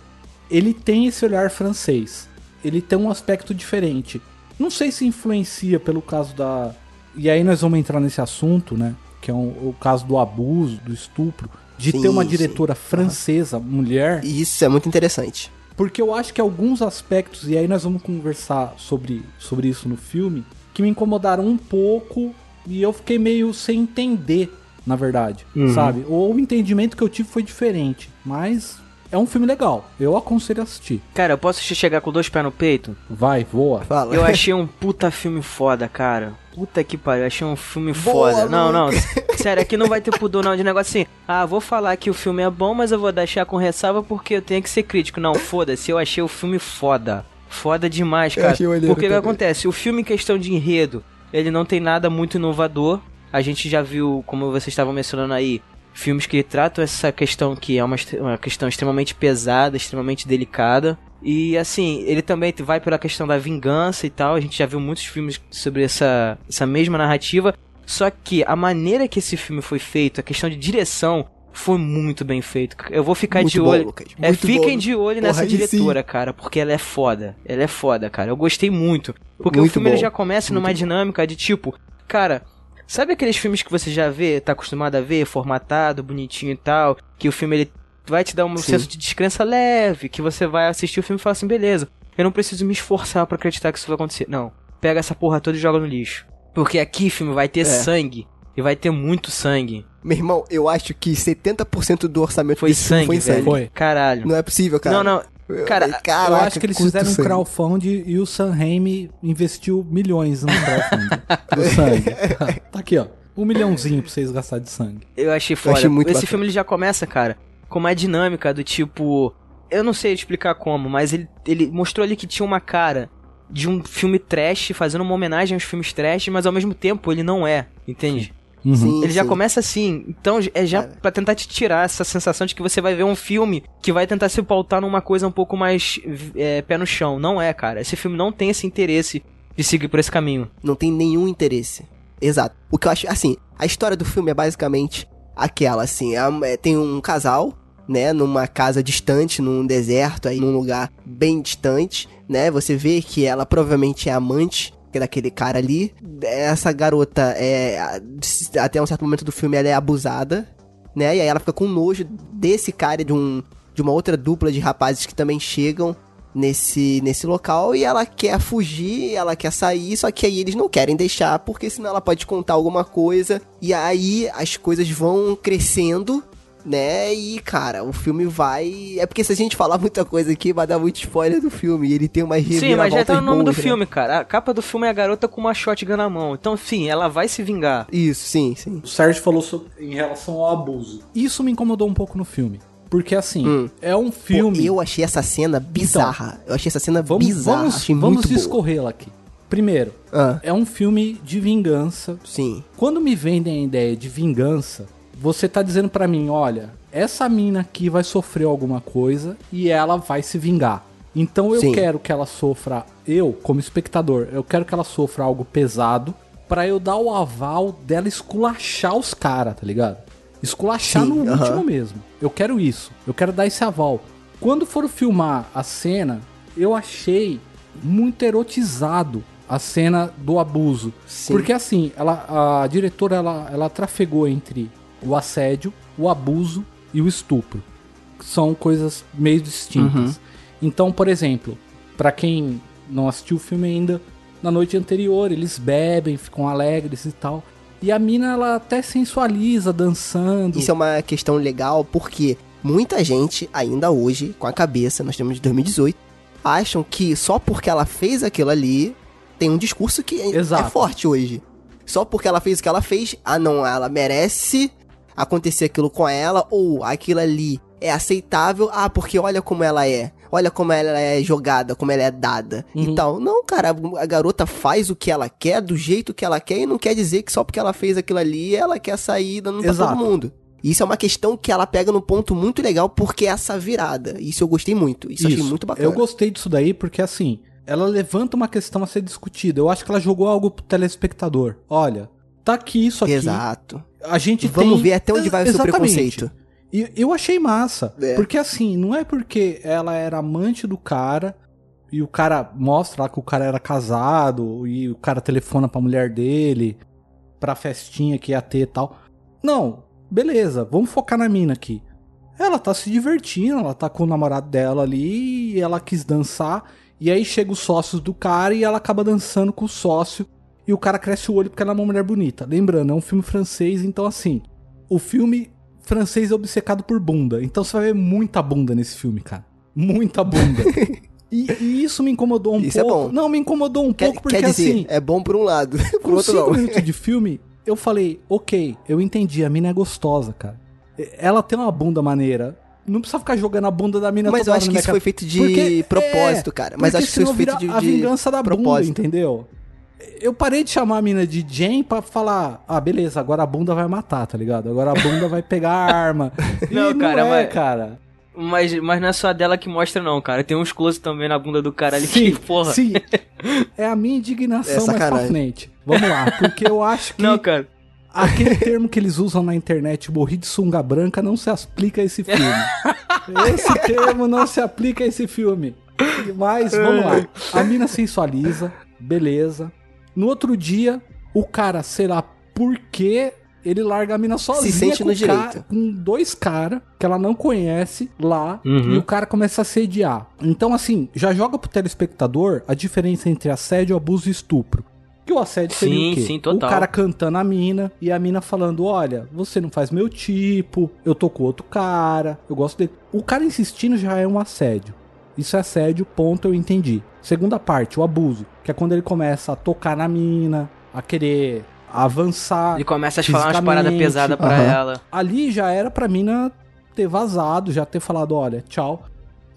ele tem esse olhar francês. Ele tem um aspecto diferente. Não sei se influencia pelo caso da. E aí nós vamos entrar nesse assunto, né? Que é um- o caso do abuso, do estupro, de Sim, ter uma sim. diretora francesa, mulher. E isso é muito interessante. Porque eu acho que alguns aspectos, e aí nós vamos conversar sobre, sobre isso no filme, que me incomodaram um pouco e eu fiquei meio sem entender, na verdade, sabe? Ou o entendimento que eu tive foi diferente, mas é um filme legal. Eu aconselho a assistir. Cara, eu posso chegar com dois pés no peito? Vai, voa. Fala. Eu <laughs> achei um puta filme foda, cara. Puta que pariu, eu achei um filme Boa, foda. Não, não, Lucas. <laughs> sério, aqui não vai ter pudor não de negócio assim. Ah, vou falar que o filme é bom, mas eu vou deixar com ressalva porque eu tenho que ser crítico. Não, foda-se, eu achei o filme foda. Foda demais, Eu cara. Porque o que acontece? O filme em questão de enredo, ele não tem nada muito inovador. A gente já viu, como vocês estavam mencionando aí, filmes que tratam essa questão que é uma, uma questão extremamente pesada, extremamente delicada. E assim, ele também vai pela questão da vingança e tal. A gente já viu muitos filmes sobre essa, essa mesma narrativa. Só que a maneira que esse filme foi feito, a questão de direção, foi muito bem feito. Eu vou ficar Muito de bom, olho. Lucas. É, Muito fiquem bom. de olho Porra, nessa aí sim. diretora, cara, porque ela é foda. Ela é foda, cara. Eu gostei muito. Porque o Muito filme ele bom. já começa numa dinâmica de tipo, cara, sabe aqueles filmes que você já vê, tá acostumado a ver, formatado, bonitinho e tal, que o filme ele vai te dar um Sim. senso de descrença leve, que você vai assistir o filme e fala assim, beleza, eu não preciso me esforçar pra acreditar que isso vai acontecer. Não, pega essa porra toda e joga no lixo. Porque aqui, filme, vai ter É. sangue. E vai ter muito sangue. Meu irmão, eu acho que 70% do orçamento Foi sangue, foi sangue. Foi. Caralho. Não é possível, cara. Não, não. Eu- Cara, Caraca, eu acho que eles fizeram um sangue. crowdfund e o Sam Raimi investiu milhões no crowdfund do sangue. <laughs> tá aqui, ó. Um milhãozinho pra vocês gastarem de sangue. Eu achei foda. achei muito Esse bacana. filme ele já começa, cara, com uma dinâmica do tipo. Eu não sei explicar como, mas ele, ele mostrou ali que tinha uma cara de um filme trash, fazendo uma homenagem aos filmes trash, mas ao mesmo tempo ele não é, entende? Uhum. Sim, Ele já sim. começa assim, então é já Cara. pra tentar te tirar essa sensação de que você vai ver um filme que vai tentar se pautar numa coisa um pouco mais é, pé no chão. Não é, cara. Esse filme não tem esse interesse de seguir por esse caminho. Não tem nenhum interesse. Exato. O que eu acho, assim, a história do filme é basicamente aquela, assim, é é- tem um casal, né, numa casa distante, num deserto, aí num lugar bem distante, né, você vê que ela provavelmente é amante daquele cara ali. Essa garota é, até um certo momento do filme, ela é abusada, né, e aí ela fica com nojo desse cara, de um, de uma outra dupla de rapazes que também chegam nesse, nesse local e ela quer fugir, ela quer sair, só que aí eles não querem deixar, porque senão ela pode contar alguma coisa e aí as coisas vão crescendo. Né, e cara, o filme vai. É porque se a gente falar muita coisa aqui, vai dar muito spoiler do filme. E ele tem umas Sim, mas já tá no nome do boas, né? filme, cara. A capa do filme é a garota com uma shotgun na mão. Então, sim, ela vai se vingar. Isso, sim, sim. O Sérgio falou sobre, em relação ao abuso. Isso me incomodou um pouco no filme. Porque assim, Hum. é um Pô, filme. eu achei essa cena bizarra. eu achei essa cena vamos bizarra. vamos, achei vamos discorrê-la aqui. Primeiro, Ah, é um filme de vingança. sim. Quando me vendem a ideia de vingança, você tá dizendo pra mim, olha, essa mina aqui vai sofrer alguma coisa e ela vai se vingar. Então eu Sim. quero que ela sofra, eu como espectador, eu quero que ela sofra algo pesado pra eu dar o aval dela esculachar os caras, tá ligado? Esculachar Sim, no aham. último mesmo. Eu quero isso. Eu quero dar esse aval. Quando for filmar a cena, eu achei muito erotizado a cena do abuso. Sim. Porque assim, ela, a diretora ela, ela trafegou entre o assédio, o abuso e o estupro. São coisas meio distintas. Então, por exemplo, pra quem não assistiu o filme ainda, na noite anterior eles bebem, ficam alegres e tal. E a mina ela até sensualiza dançando. Isso é uma questão legal porque muita gente, ainda hoje, com a cabeça, nós temos de 2018, acham que só porque ela fez aquilo ali, tem um discurso que é, Exato. é forte hoje. Só porque ela fez o que ela fez, ah não, ela merece acontecer aquilo com ela, ou aquilo ali é aceitável, ah, porque olha como ela é. Olha como ela é jogada, como ela é dada Uhum. e tal. Não, cara, a garota faz o que ela quer, do jeito que ela quer, e não quer dizer que só porque ela fez aquilo ali, ela quer sair dando pra todo mundo. Isso é uma questão que ela pega num ponto muito legal, porque é essa virada. Isso eu gostei muito. Isso, eu achei muito bacana. Eu gostei disso daí porque, assim, ela levanta uma questão a ser discutida. Eu acho que ela jogou algo pro telespectador. Olha, tá aqui isso aqui. Exato. A gente Vamos tem... ver até onde vai o seu Exatamente. preconceito. E eu achei massa. É. Porque, assim, não é porque ela era amante do cara e o cara mostra lá que o cara era casado e o cara telefona pra mulher dele pra festinha que ia ter e tal. Não, beleza, vamos focar na mina aqui. Ela tá se divertindo, ela tá com o namorado dela ali e ela quis dançar. E aí chega os sócios do cara e ela acaba dançando com o sócio. E o cara cresce o olho porque ela é uma mulher bonita. Lembrando, é um filme francês, então assim, o filme francês é obcecado por bunda. Então você vai ver muita bunda nesse filme, cara. Muita bunda. <laughs> e, e isso me incomodou um Isso é pouco. bom. Não, me incomodou um Quer, pouco porque quer dizer, assim, é bom por um lado, <laughs> por outro cinco não. minutos de <laughs> filme, eu falei, ok, eu entendi, a mina é gostosa, cara. Ela tem uma bunda maneira. Não precisa ficar jogando a bunda da mina Mas toda eu acho que isso cara. foi feito de Porque- propósito, é, cara. Mas acho que isso foi feito vira de, a de vingança da bunda, propósito. entendeu? Eu parei de chamar a mina de Jane pra falar, ah, beleza, agora a bunda vai matar, tá ligado? Agora a bunda vai pegar a arma. <laughs> E Não, cara, é, mas- cara. Mas, mas não é só dela que mostra, não, cara. Tem uns close também na bunda do cara ali Sim, que, porra. sim. <laughs> É a minha É indignação mais pra frente. Vamos lá, porque eu acho que Não, cara. aquele termo que eles usam na internet, morri de sunga branca, não se aplica a esse filme. <laughs> esse termo não se aplica a esse filme. Mas, vamos lá. A mina sensualiza, beleza. No outro dia, o cara, sei lá por que ele larga a mina sozinha sente com, no direito. com dois caras que ela não conhece lá Uhum. e o cara começa a sediar. Então, assim, já joga pro telespectador a diferença entre assédio, abuso e estupro. Que o assédio seria Sim, o quê? sim, total. O cara cantando a mina e a mina falando: Olha, você não faz meu tipo, eu tô com outro cara, eu gosto dele. O cara insistindo já é um assédio. Isso é assédio, ponto, eu entendi. Segunda parte, o abuso, que é quando ele começa a tocar na mina, a querer avançar. Ele começa a falar umas paradas pesadas pra Aham. ela. Ali já era pra mina ter vazado, já ter falado, olha, tchau.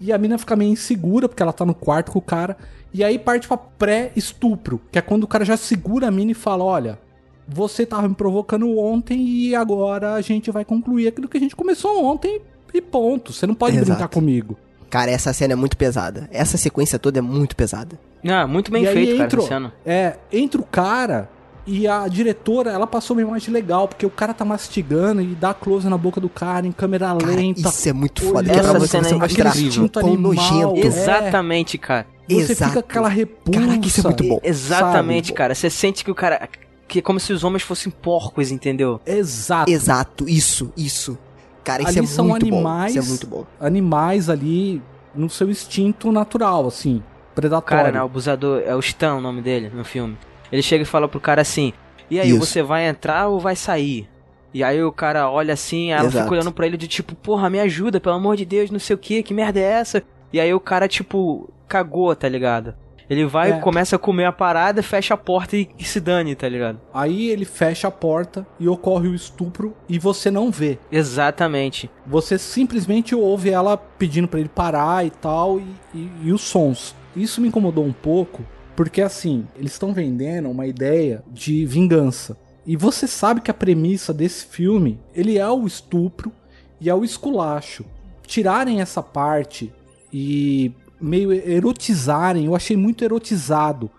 E a mina fica meio insegura, porque ela tá no quarto com o cara. E aí parte pra pré-estupro, que é quando o cara já segura a mina e fala, olha, você tava me provocando ontem e agora a gente vai concluir aquilo que a gente começou ontem e ponto. Você não pode Exato. brincar comigo. Cara, essa cena é muito pesada. Essa sequência toda é muito pesada. Ah, muito bem e aí feito, cara, entra, essa cena. é, entra o cara e a diretora, ela passou uma imagem legal, porque o cara tá mastigando e dá close na boca do cara em câmera Cara, lenta. isso é muito foda. Essa você, cena você é mostrar quão animal. nojento. É. Exatamente, cara. Você Exato. fica com aquela repulsa. Caraca, isso é muito bom. Exatamente, sabe? cara. Você sente que o cara. Que é como se os homens fossem porcos, entendeu? Exato. Exato, isso, isso. Cara, isso Ali é são muito animais. bom. Isso é muito bom. Animais ali no seu instinto natural, assim. Predatório. cara, né? O abusador. É o Stan o nome dele no filme. Ele chega e fala pro cara assim: E aí, Isso. você vai entrar ou vai sair? E aí o cara olha assim, ela Exato. fica olhando pra ele de tipo, porra, me ajuda, pelo amor de Deus, não sei o que, que merda é essa? E aí o cara, tipo, cagou, tá ligado? Ele vai, É. começa a comer a parada, fecha a porta e, e se dane, tá ligado? Aí ele fecha a porta e ocorre o estupro e você não vê. Exatamente. Você simplesmente ouve ela pedindo pra ele parar e tal, e, e- e os sons. Isso me incomodou um pouco, porque assim, eles estão vendendo uma ideia de vingança. E você sabe que a premissa desse filme, ele é o estupro e é o esculacho. Tirarem essa parte e meio erotizarem, eu achei muito erotizado.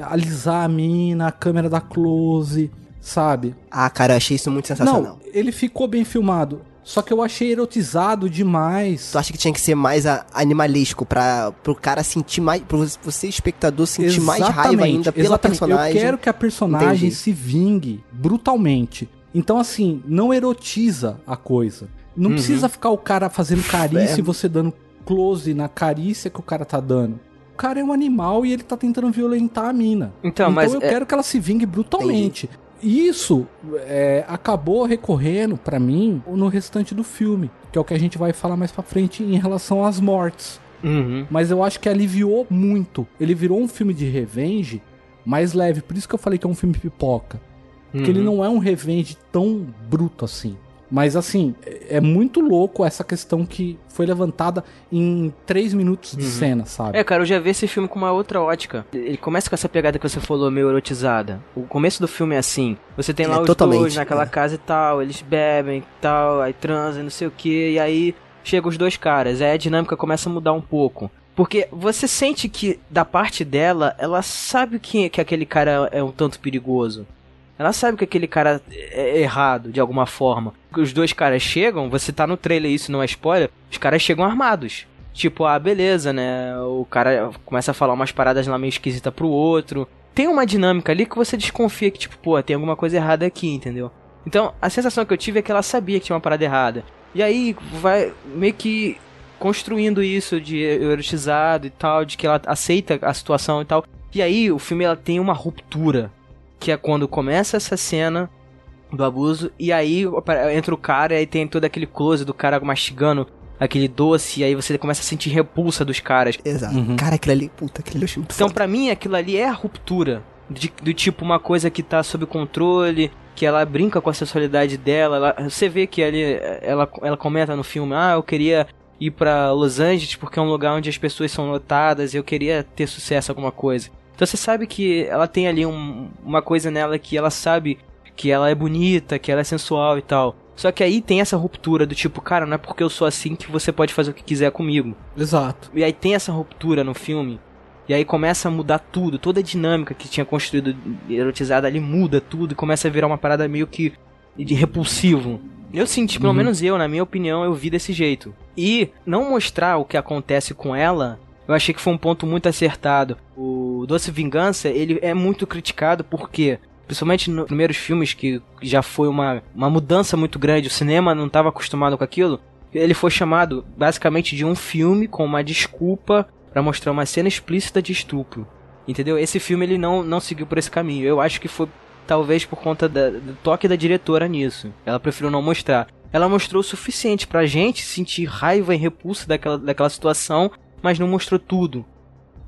Alisar a mina, a câmera da close, sabe? Ah, cara, eu achei isso muito sensacional. Não, ele ficou bem filmado. Só que eu achei erotizado demais. Tu acha que tinha que ser mais a- animalesco pra, pro cara sentir mais. Pro você, espectador, sentir mais raiva ainda pela exatamente. personagem. Eu quero que a personagem Entendi. se vingue brutalmente. Então, assim, não erotiza a coisa. Não Uhum. precisa ficar o cara fazendo carícia É. e você dando close na carícia que o cara tá dando. O cara é um animal e ele tá tentando violentar a mina. Então, mas eu é- quero que ela se vingue brutalmente. Isso é, acabou recorrendo pra mim no restante do filme, que é o que a gente vai falar mais pra frente em relação às mortes. Uhum. Mas eu acho que aliviou muito. Ele virou um filme de revenge, mais leve. Por isso que eu falei que é um filme pipoca. Porque ele não é um revenge tão bruto assim. Mas assim, é é muito louco essa questão que foi levantada em três minutos de cena, sabe? É, cara, eu já vi esse filme com uma outra ótica. Ele começa com essa pegada que você falou, meio erotizada. O começo do filme é assim. Você tem É, lá os totalmente, dois naquela é. casa e tal, eles bebem e tal, aí transam, não sei o que, e aí chegam os dois caras. Aí a dinâmica começa a mudar um pouco. Porque você sente que, da parte dela, ela sabe que, que aquele cara é um tanto perigoso. Ela sabe que aquele cara é errado, de alguma forma. Os dois caras chegam, você tá no trailer, isso não é spoiler, os caras chegam armados. Tipo, ah, beleza, né? O cara começa a falar umas paradas lá meio esquisita pro outro. Tem uma dinâmica ali que você desconfia que, tipo, pô, tem alguma coisa errada aqui, entendeu? Então, a sensação que eu tive é que ela sabia que tinha uma parada errada. E aí, vai meio que construindo isso de erotizado e tal, de que ela aceita a situação e tal. E aí, o filme ela tem uma ruptura, que é quando começa essa cena do abuso, e aí entra o cara, e aí tem todo aquele close do cara mastigando aquele doce, e aí você começa a sentir repulsa dos caras. Exato. Uhum. Cara, aquilo ali, puta, aquele ali eu achei muito Então, foda. pra mim, aquilo ali é a ruptura. De- do tipo, uma coisa que tá sob controle, que ela brinca com a sexualidade dela. ela- você vê que ali, ela, ela comenta no filme, ah, eu queria ir pra Los Angeles porque é um lugar onde as pessoas são notadas, eu queria ter sucesso em alguma coisa. Então você sabe que ela tem ali um- uma coisa nela que ela sabe que ela é bonita, que ela é sensual e tal. Só que aí tem essa ruptura do tipo, cara, não é porque eu sou assim que você pode fazer o que quiser comigo. Exato. E aí tem essa ruptura no filme. E aí começa a mudar tudo. Toda a dinâmica que tinha construído erotizada ali muda tudo. E começa a virar uma parada meio que de repulsivo. Eu senti, pelo menos eu, na minha opinião, eu vi desse jeito. E não mostrar o que acontece com ela, eu achei que foi um ponto muito acertado. O Doce Vingança, ele é muito criticado porque, principalmente nos primeiros filmes, que já foi uma, uma mudança muito grande, o cinema não estava acostumado com aquilo. Ele foi chamado basicamente de um filme com uma desculpa pra mostrar uma cena explícita de estupro. Entendeu? Esse filme ele não, não seguiu por esse caminho. Eu acho que foi talvez por conta da- do toque da diretora nisso. Ela preferiu não mostrar. Ela mostrou o suficiente pra gente sentir raiva e repulsa daquela, daquela situação, mas não mostrou tudo.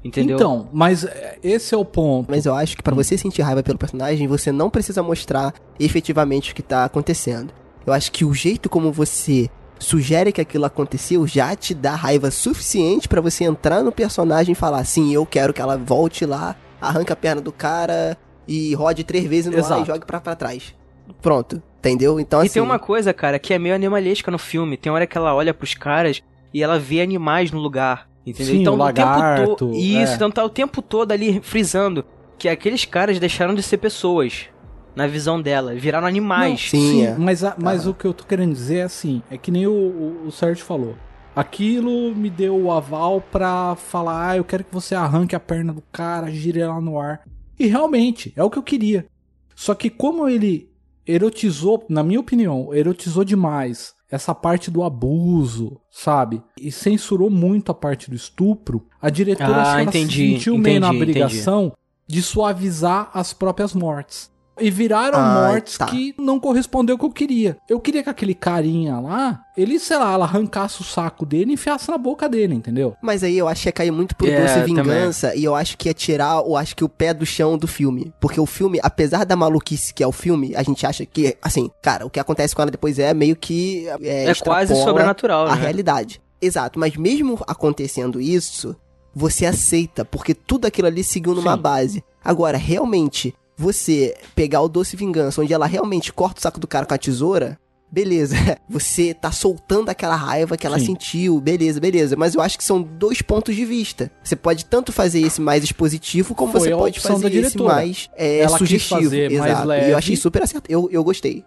Entendeu? Então, mas é, esse é o ponto. Mas eu acho que pra você sentir raiva pelo personagem, você não precisa mostrar efetivamente o que tá acontecendo. Eu acho que o jeito como você sugere que aquilo aconteceu já te dá raiva suficiente pra você entrar no personagem e falar: sim, eu quero que ela volte lá, arranque a perna do cara e rode três vezes no ar Exato. e jogue pra, pra trás. Pronto, entendeu? Então E assim. tem uma coisa, cara, que é meio animalesca no filme. Tem hora que ela olha pros caras e ela vê animais no lugar. Entendeu? Sim, então o o tempo lagarto, todo. Isso, é. então tá o tempo todo ali frisando que aqueles caras deixaram de ser pessoas. Na visão dela. Viraram animais. Sim, é. mas, a- mas o que eu tô querendo dizer é assim, é que nem o, o, o Sérgio falou. Aquilo me deu o aval pra falar, ah, eu quero que você arranque a perna do cara, gire ela no ar. E realmente, é o que eu queria. Só que como ele erotizou, na minha opinião, erotizou demais essa parte do abuso, sabe? E censurou muito a parte do estupro, a diretora Ah, entendi, se sentiu meio na entendi, entendi. obrigação de suavizar as próprias mortes. E viraram Ah, mortes tá. que não correspondeu ao que eu queria. Eu queria que aquele carinha lá, ele, sei lá, ela arrancasse o saco dele e enfiasse na boca dele, entendeu? Mas aí eu acho que ia cair muito pro É, doce também. vingança e eu acho que ia tirar, eu acho que o pé do chão do filme. Porque o filme, apesar da maluquice que é o filme, a gente acha que, assim, cara, o que acontece com ela depois é meio que. É, É quase sobrenatural, A né? realidade. Exato, mas mesmo acontecendo isso, você aceita, porque tudo aquilo ali seguiu numa Sim. base. Agora, realmente, você pegar o doce vingança, onde ela realmente corta o saco do cara com a tesoura. Beleza, <laughs> você tá soltando aquela raiva que ela Sim. sentiu, beleza, beleza. Mas eu acho que são dois pontos de vista. Você pode tanto fazer esse mais expositivo, como Foi você pode fazer esse mais é, Ela quis sugestivo. fazer mais Exato. E leve. eu achei super acertado. Eu, eu gostei.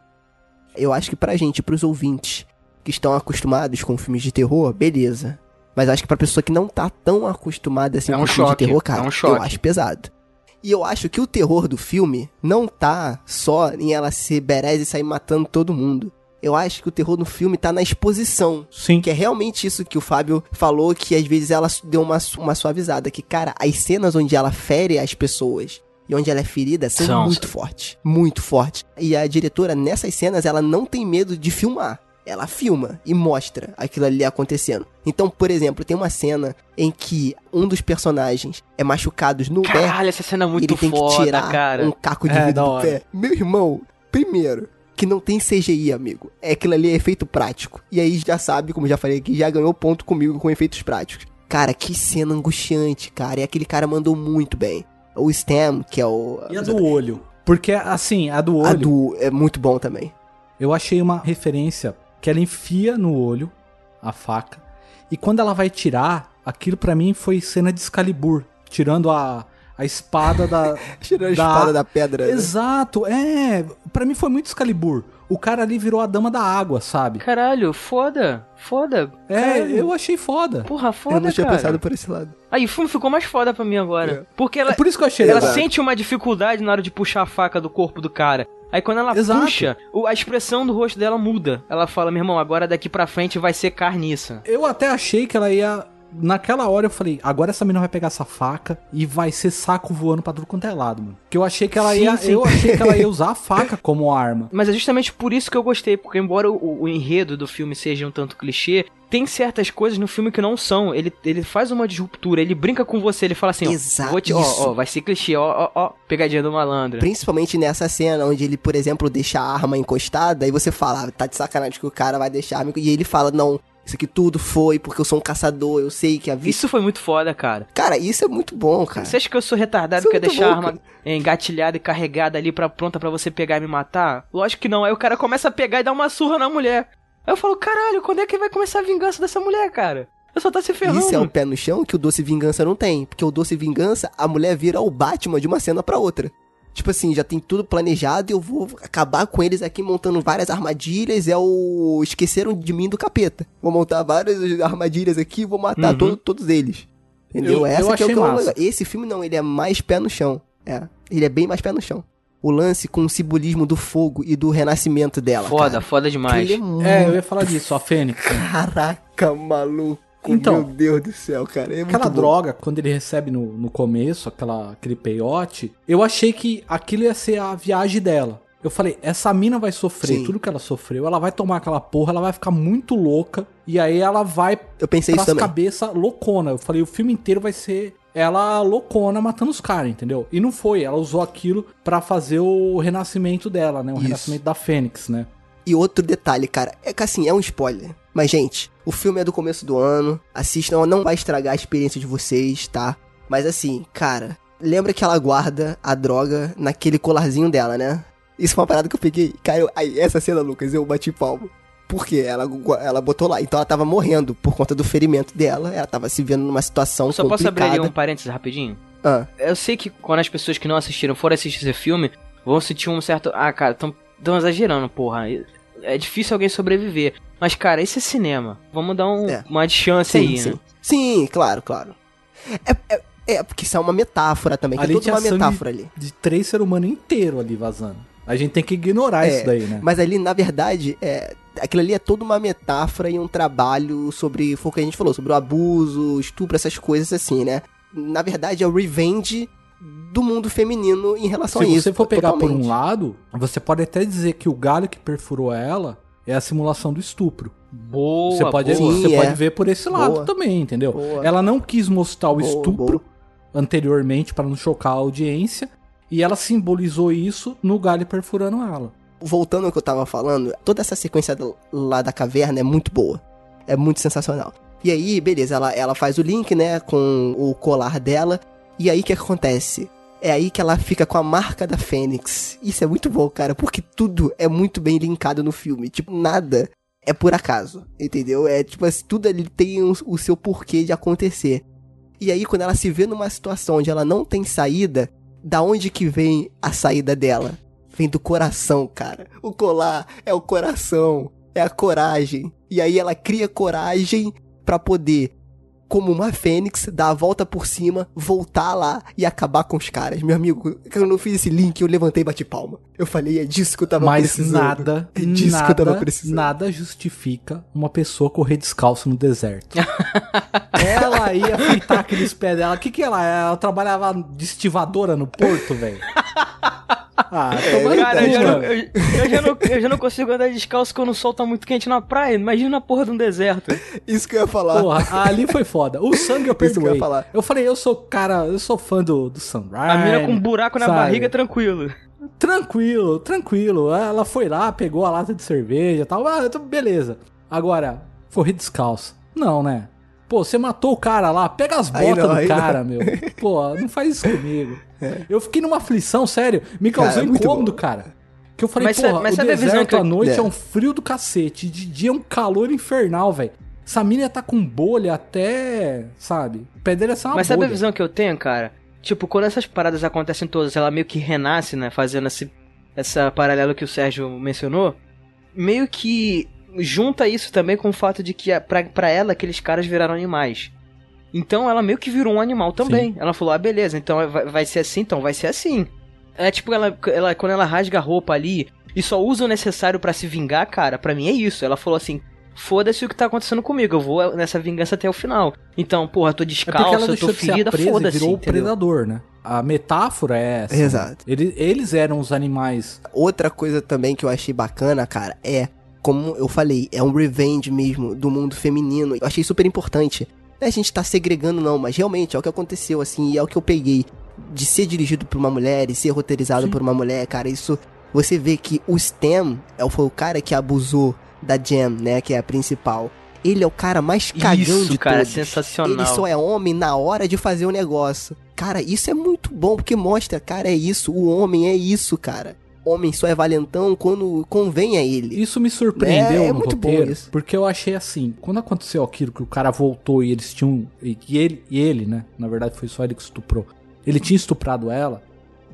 Eu acho que pra gente, pros ouvintes que estão acostumados com filmes de terror, beleza. Mas acho que pra pessoa que não tá tão acostumada assim É com um filme choque, de terror, é cara, um choque. eu acho pesado. E eu acho que o terror do filme não tá só em ela ser berés e sair matando todo mundo. Eu acho que o terror do filme tá na exposição. Sim. Que é realmente isso que o Fábio falou, que às vezes ela deu uma, uma suavizada. Que, cara, as cenas onde ela fere as pessoas e onde ela é ferida são, São. muito fortes. Muito fortes. E a diretora, nessas cenas, ela não tem medo de filmar. Ela filma e mostra aquilo ali acontecendo. Então, por exemplo, tem uma cena em que um dos personagens é machucado no pé Caralho, essa cena é muito ele tem foda, que tirar cara. um caco de É, vidro do pé. Meu irmão, primeiro, que não tem CGI, amigo. É aquilo ali é efeito prático. E aí já sabe, como já falei aqui, já ganhou ponto comigo com efeitos práticos. Cara, que cena angustiante, cara. E aquele cara mandou muito bem. O Stam, que é o. E a do olho? Porque, assim, a do olho, A do é muito bom também. eu achei uma referência que ela enfia no olho a faca. E quando ela vai tirar, aquilo pra mim foi cena de Excalibur. Tirando a, a espada da. <laughs> Tirou a da- espada da pedra. né? Exato, é. Pra mim foi muito Excalibur. O cara ali virou a dama da água, sabe? Caralho, foda, foda. É, Caralho. eu achei foda. Porra, foda, Eu não tinha cara. pensado por esse lado. Aí o filme ficou mais foda pra mim agora. Porque ela, É por isso que eu achei ela legal. sente uma dificuldade na hora de puxar a faca do corpo do cara. Aí quando ela Exato. puxa, a expressão do rosto dela muda. Ela fala, meu irmão, agora daqui pra frente vai ser carniça. Eu até achei que ela ia. Naquela hora eu falei, agora essa menina vai pegar essa faca e vai ser saco voando pra tudo quanto é lado, mano. Que eu achei que ela Sim, ia. sim. Eu achei que ela ia usar a <laughs> faca como arma. Mas é justamente por isso que eu gostei, porque embora o, o enredo do filme seja um tanto clichê, tem certas coisas no filme que não são. Ele, ele faz uma disruptura, ele brinca com você, ele fala assim, ó, Exato, vou te, ó, ó, vai ser clichê, ó, ó, ó, pegadinha do malandro. Principalmente nessa cena onde ele, por exemplo, deixa a arma encostada, aí você fala, ah, tá de sacanagem que o cara vai deixar a arma. E ele fala, não, isso aqui tudo foi porque eu sou um caçador, eu sei que a vida. Isso foi muito foda, cara. Cara, isso é muito bom, cara. Você acha que eu sou retardado é que ia muito deixar a bom, arma engatilhada e carregada ali pra, pronta pra você pegar e me matar? Lógico que não. Aí o cara começa a pegar e dar uma surra na mulher. Aí eu falo, caralho, quando é que vai começar a vingança dessa mulher, cara? Eu só tá se ferrando. Isso é um pé no chão que o Doce Vingança não tem. Porque o Doce Vingança, a mulher vira o Batman de uma cena pra outra. Tipo assim, já tem tudo planejado e eu vou acabar com eles aqui montando várias armadilhas. É o. Esqueceram de mim do capeta. Vou montar várias armadilhas aqui e vou matar Uhum. todo- todos eles. Entendeu? Eu- Essa eu que é o que eu. Esse filme não, ele é mais pé no chão. É. Ele é bem mais pé no chão. O lance com o simbolismo do fogo e do renascimento dela. Foda, cara. foda demais. Ele é muito. É, eu ia falar disso, a Fênix. Caraca, maluco. Então, Meu Deus do céu, cara. É Aquela bom. droga, quando ele recebe no, no começo, aquela, aquele peiote, eu achei que aquilo ia ser a viagem dela. Eu falei, essa mina vai sofrer Sim. tudo que ela sofreu, ela vai tomar aquela porra, ela vai ficar muito louca, e aí ela vai Eu pensei isso pras cabeça loucona. Eu falei, o filme inteiro vai ser ela loucona matando os caras, entendeu? E não foi, ela usou aquilo pra fazer o renascimento dela, né? O Isso. renascimento da Fênix, né? E outro detalhe, cara, é que assim, é um spoiler. Mas, gente, o filme é do começo do ano. Assistam, não vai estragar a experiência de vocês, tá? Mas assim, cara, lembra que ela guarda a droga naquele colarzinho dela, né? Isso foi uma parada que eu peguei. Cara, eu- aí, essa cena, Lucas, eu bati palmo. Por quê? Ela, ela botou lá. Então ela tava morrendo por conta do ferimento dela. Ela tava se vendo numa situação Eu só posso abrir ali complicada. um parênteses rapidinho? Ah, Eu sei que quando as pessoas que não assistiram forem assistir esse filme, vão sentir um certo. Ah, cara, tão, tão exagerando, porra. É difícil alguém sobreviver. Mas, cara, esse é cinema. Vamos dar um- É. uma de chance sim, aí, sim. né? Sim, claro, claro. É, é, é, porque isso é uma metáfora também. Tem Ali toda tinha uma metáfora ali. De três seres humanos inteiros ali vazando. A gente tem que ignorar É, isso daí, né? Mas ali, na verdade, é, aquilo ali é toda uma metáfora e um trabalho sobre. Foi o que a gente falou, sobre o abuso, estupro, essas coisas assim, né? Na verdade, é o revenge do mundo feminino em relação Se a isso. você for pegar por totalmente. um lado, você pode até dizer que o galho que perfurou ela é a simulação do estupro. Boa, você pode, boa. Sim, você é. pode ver por esse lado Boa. também, entendeu? Boa. Ela não quis mostrar o Boa, estupro anteriormente para não chocar a audiência e ela simbolizou isso no galho perfurando ela. Voltando ao que eu tava falando, toda essa sequência do- lá da caverna é muito boa. É muito sensacional. E aí, beleza, ela, ela faz o link, né, com o colar dela. E aí, o que acontece? É aí que ela fica com a marca da Fênix. Isso é muito bom, cara, porque tudo é muito bem linkado no filme. Tipo, nada é por acaso, entendeu? É tipo assim, tudo ali tem o, o seu porquê de acontecer. E aí, quando ela se vê numa situação onde ela não tem saída, da onde que vem a saída dela? Vem do coração, cara. O colar é o coração, é a coragem. E aí ela cria coragem pra poder, como uma fênix, dar a volta por cima, voltar lá e acabar com os caras. Meu amigo, quando eu fiz esse link, eu levantei e bati palma. Eu falei, é disso que eu tava Mas precisando. nada, É disso que eu tava nada, precisando. nada justifica uma pessoa correr descalço no deserto. <laughs> ela ia fritar aqueles pés dela. O que que ela é? Ela trabalhava de estivadora no porto, velho. Ah, no Cara, eu já, não, eu, eu já não, eu já não consigo andar descalço quando o sol tá muito quente na praia. Imagina na porra de um deserto. Isso que eu ia falar. Porra, ali foi foda. O sangue eu <laughs> que eu ia perdoei. falar. Eu falei, eu sou cara, eu sou fã do, do Sunrise. A mina com um buraco na sabe? barriga, tranquilo. Tranquilo, tranquilo. Ela foi lá, pegou a lata de cerveja e tal. Ah, beleza. Agora, correr descalço. Não, né? Pô, você matou o cara lá, pega as botas não, do cara, meu. Pô, não faz isso comigo. Eu fiquei numa aflição, sério. Me Cara, causou é muito incômodo, bom. cara. Que eu falei, Mas porra, mas o sabe a visão deserto que eu- à noite é. É. um frio do cacete. De dia é um calor infernal, velho. Essa mina tá com bolha até, sabe? O pé dele é só uma Mas sabe a bolha. visão que eu tenho, cara? Tipo, quando essas paradas acontecem todas, ela meio que renasce, né? Fazendo esse, essa paralelo que o Sérgio mencionou. Meio que junta isso também com o fato de que a- pra, pra ela aqueles caras viraram animais. Então ela meio que virou um animal também. Ela falou, ah, beleza, então vai, vai ser assim, então vai ser assim. É tipo, ela, ela, quando ela rasga a roupa ali e só usa o necessário pra se vingar, cara, pra mim é isso. Ela falou assim, foda-se o que tá acontecendo comigo, eu vou nessa vingança até o final. Então, porra, eu tô É descalço, ela eu tô de ferida, e foda-se, virou o entendeu? predador, né? A metáfora é essa. Exato. Eles, eles eram os animais. Outra coisa também que eu achei bacana, cara, é, como eu falei, é um revenge mesmo do mundo feminino. Eu achei super importante. Não é a gente tá segregando, não, mas realmente é o que aconteceu, assim, e é o que eu peguei. De ser dirigido por uma mulher e ser roteirizado Sim. por uma mulher, cara, isso. Você vê que o Stem é o- foi o cara que abusou da Jam, né? Que é a principal. Ele é o cara mais cagão Isso, de cara, todos. sensacional. Ele só é homem na hora de fazer o negócio. Cara, isso é muito bom, porque mostra, cara, é isso. O homem é isso, cara. Homem só é valentão quando convém a ele. Isso me surpreendeu É, é no muito bom roteiro, isso. porque eu achei assim, quando aconteceu aquilo que o cara voltou e eles tinham e ele, e ele, né, na verdade foi só ele que estuprou. Ele tinha estuprado ela.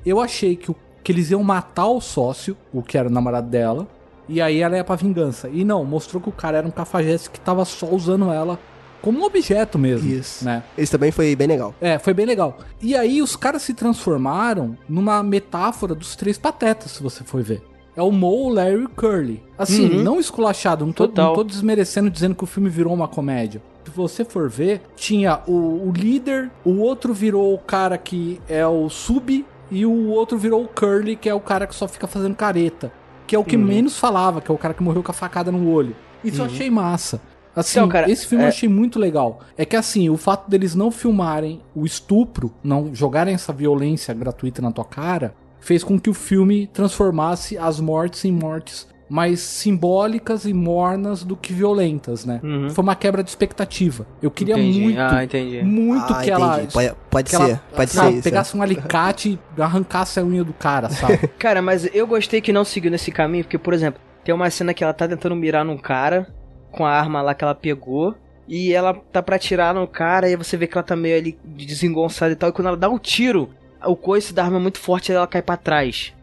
Eu achei que, que eles iam matar o sócio, o que era o namorado dela, e aí ela ia pra vingança. E não, mostrou que o cara era um cafajeste que tava só usando ela como um objeto mesmo, Isso. né? Isso também foi bem legal. É, foi bem legal. E aí os caras se transformaram numa metáfora dos três patetas, se você for ver. É o Mo, o Larry e o Curly. Assim, Uhum. não esculachado, não tô, Total. não tô desmerecendo dizendo que o filme virou uma comédia. Se você for ver, tinha o, o líder, o outro virou o cara que é o sub, e o outro virou o Curly, que é o cara que só fica fazendo careta. Que é o que Uhum. menos falava, que é o cara que morreu com a facada no olho. Isso eu achei massa. Assim, Então, cara, esse filme é- eu achei muito legal. É que assim, o fato deles não filmarem o estupro, não jogarem essa violência gratuita na tua cara, fez com que o filme transformasse as mortes em mortes mais simbólicas e mornas do que violentas, né? Uhum. Foi uma quebra de expectativa. Eu queria Entendi. muito, Ah, entendi. muito Ah, que ela, entendi. Pode, pode que ser, ela pode sabe, ser isso. pegasse um alicate e arrancasse a unha do cara, sabe? <laughs> Cara, mas eu gostei que não seguiu nesse caminho, porque, por exemplo, tem uma cena que ela tá tentando mirar num cara com a arma lá que ela pegou. E ela tá pra atirar no cara, e você vê que ela tá meio ali desengonçada e tal. E quando ela dá um tiro, o coice da arma é muito forte e ela cai pra trás.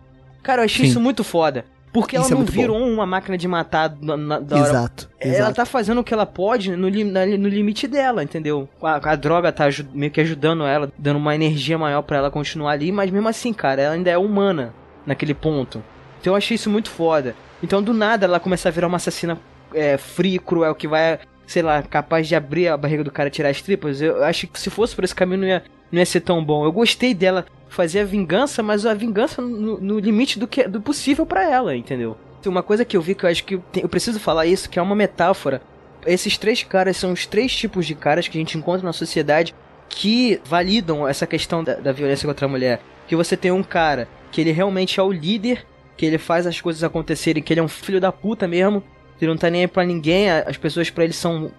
Cara, eu achei Sim. isso muito foda. Porque Isso ela é não bom. virou uma máquina de matar da hora Exato, ela exato. tá fazendo o que ela pode no, no limite dela, entendeu? A, a droga tá meio que ajudando ela, dando uma energia maior pra ela continuar ali, mas mesmo assim, cara, ela ainda é humana naquele ponto. Então eu achei isso muito foda. Então do nada ela começa a virar uma assassina é, fria e cruel que vai, sei lá, capaz de abrir a barriga do cara e tirar as tripas. Eu acho que se fosse por esse caminho não ia, não ia ser tão bom. Eu gostei dela fazer a vingança, mas a vingança no, no limite do, que, do possível pra ela, entendeu? Uma coisa que eu vi que eu acho que eu eu preciso falar isso, que é uma metáfora. Esses três caras são os três tipos de caras que a gente encontra na sociedade que validam essa questão da, da violência contra a mulher. Que você tem um cara que ele realmente é o líder, que ele faz as coisas acontecerem, que ele é um filho da puta mesmo, ele não tá nem aí pra ninguém, as pessoas pra ele são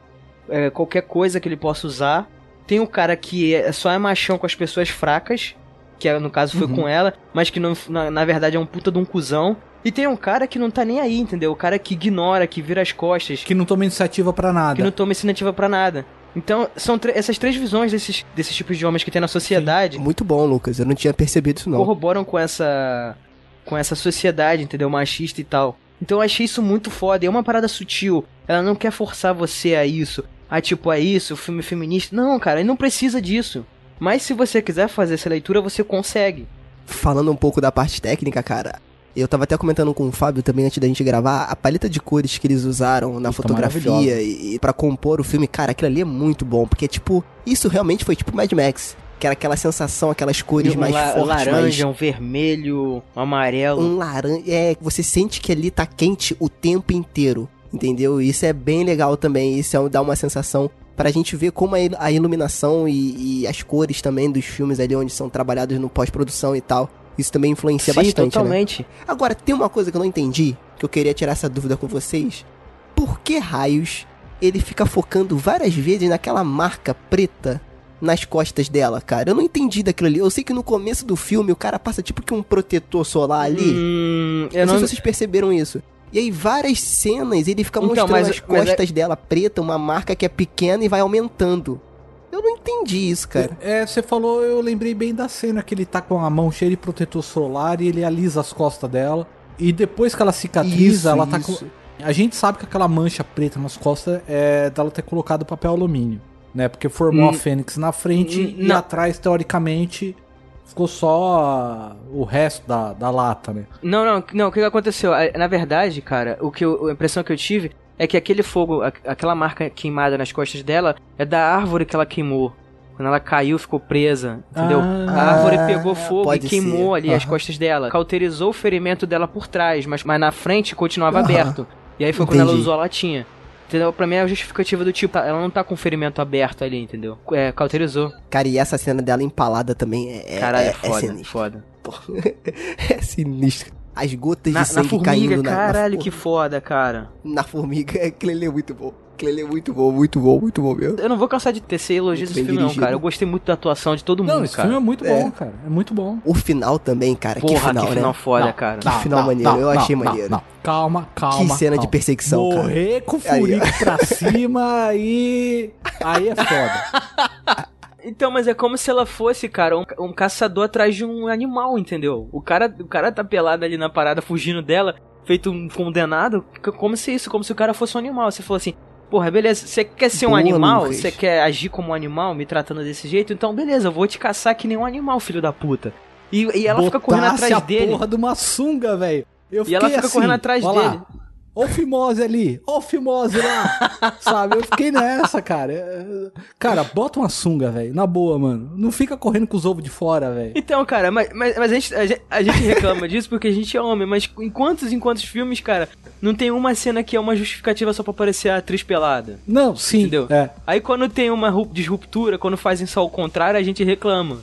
é, qualquer coisa que ele possa usar. Tem o cara que é, só é machão com as pessoas fracas, que é, no caso foi Uhum. com ela, mas que não, na, na verdade é um puta de um cuzão. E tem um cara que não tá nem aí, entendeu? O cara que ignora, que vira as costas, que não toma iniciativa pra nada. que não toma iniciativa pra nada. Então, são essas três visões desses, desses tipos de homens que tem na sociedade Muito bom, Lucas. Eu não tinha percebido isso, não. corroboram com essa com essa sociedade, entendeu? Machista e tal. Então eu achei isso muito foda. E é uma parada sutil. Ela não quer forçar você a isso. Ah, tipo, é isso, o filme feminista. Não, cara, ele não precisa disso. Mas se você quiser fazer essa leitura, você consegue. Falando um pouco da parte técnica, cara. Eu tava até comentando com o Fábio também antes da gente gravar, a paleta de cores que eles usaram na Fica fotografia e, e para compor o filme, cara, aquilo ali é muito bom, porque tipo, isso realmente foi tipo Mad Max. Que era aquela sensação, aquelas cores um mais la- fortes, laranja, um vermelho, um amarelo. mais... Um laranja... É, você sente que ali tá quente o tempo inteiro, entendeu? Isso é bem legal também, isso é, dá uma sensação pra gente ver como a, il- a iluminação e, e as cores também dos filmes ali onde são trabalhados no pós-produção e tal, isso também influencia Sim, bastante, né? totalmente. Agora, tem uma coisa que eu não entendi, que eu queria tirar essa dúvida com vocês. Por que raios ele fica focando várias vezes naquela marca preta nas costas dela, cara? Eu não entendi daquilo ali. Eu sei que no começo do filme o cara passa tipo que um protetor solar ali. Hum, eu não não... sei se vocês perceberam isso. E aí, várias cenas, ele fica Então, mostrando mas- as mas é- costas dela preta, uma marca que é pequena e vai aumentando. Eu não entendi isso, cara. É, você falou, eu lembrei bem da cena que ele tá com a mão cheia de protetor solar e ele alisa as costas dela. E depois que ela cicatriza, Isso, ela tá isso. com. A gente sabe que aquela mancha preta nas costas é dela ter colocado papel alumínio, né? Porque formou Hum. a fênix na frente Hum, e não. atrás, teoricamente, ficou só o resto da, da lata, né? Não, não, não, o que aconteceu? A- Na verdade, cara, o que eu- a impressão que eu tive é que aquele fogo, aquela marca queimada nas costas dela, é da árvore que ela queimou. Quando ela caiu, ficou presa, entendeu? Ah, a árvore pegou fogo e queimou ser. ali as Aham. costas dela. Cauterizou o ferimento dela por trás, mas, mas na frente continuava Aham. aberto. E aí foi quando ela Entendi. usou a latinha. Entendeu? Pra mim é a justificativa do tipo, ela não tá com ferimento aberto ali, entendeu? É, cauterizou. Cara, e essa cena dela empalada também é, é, Caralho, é, é, é foda, sinistro. foda. <laughs> é sinistro. As gotas Na, de na sangue formiga, caindo na, caralho, na, que foda, cara. na formiga. <laughs> Aquele é muito bom. Aquele ali é muito bom, muito bom, muito bom mesmo. Eu não vou cansar de tecer elogios desse filme, não, dirigido. cara. Eu gostei muito da atuação de todo mundo, Não, esse cara. filme é muito É. bom, cara. É muito bom. O final também, cara. que Porra, final, que né? final foda, cara. Que final maneiro, eu achei maneiro. Não, Calma, calma. Que cena de perseguição, cara. Morrer com o Aí, furico pra <laughs> cima e. Aí é foda. Então, mas é como se ela fosse, cara, um, um caçador atrás de um animal, entendeu? O cara, o cara tá pelado ali na parada, fugindo dela, feito um condenado, como se isso, como se o cara fosse um animal. Você falou assim, porra, beleza, você quer ser um Boa, animal? Você quer agir como um animal, me tratando desse jeito? Então, beleza, eu vou te caçar que nem um animal, filho da puta. E, e ela fica correndo Botasse atrás a dele. porra de uma sunga, velho. E ela fica assim, correndo atrás ó lá, o Fimose ali, ó o Fimose lá, <laughs> sabe? Eu fiquei nessa, cara. Cara, bota uma sunga, velho, na boa, mano. Não fica correndo com os ovos de fora, velho. Então, cara, mas, mas, mas a, gente, a, gente, a gente reclama <laughs> disso porque a gente é homem, mas em quantos em quantos filmes, cara, não tem uma cena que é uma justificativa só pra aparecer a atriz pelada? Não, sim, Entendeu? é. Aí quando tem uma ru- disruptura, quando fazem só o contrário, a gente reclama.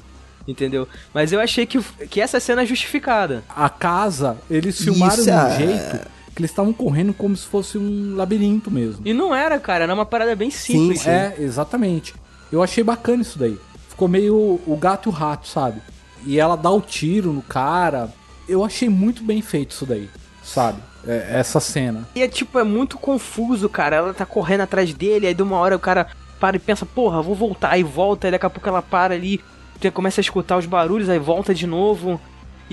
Entendeu? Mas eu achei que, que essa cena é justificada. A casa, eles filmaram Isso, de um é. jeito que eles estavam correndo como se fosse um labirinto mesmo. E não era, cara, era uma parada bem simples. Sim. É, exatamente. Eu achei bacana isso daí. Ficou meio o gato e o rato, sabe? E ela dá o tiro no cara. Eu achei muito bem feito isso daí, sabe? É, essa cena. E é tipo, é muito confuso, cara. Ela tá correndo atrás dele, aí de uma hora o cara para e pensa, porra, vou voltar, aí volta, aí daqui a pouco ela para ali, começa a escutar os barulhos, aí volta de novo.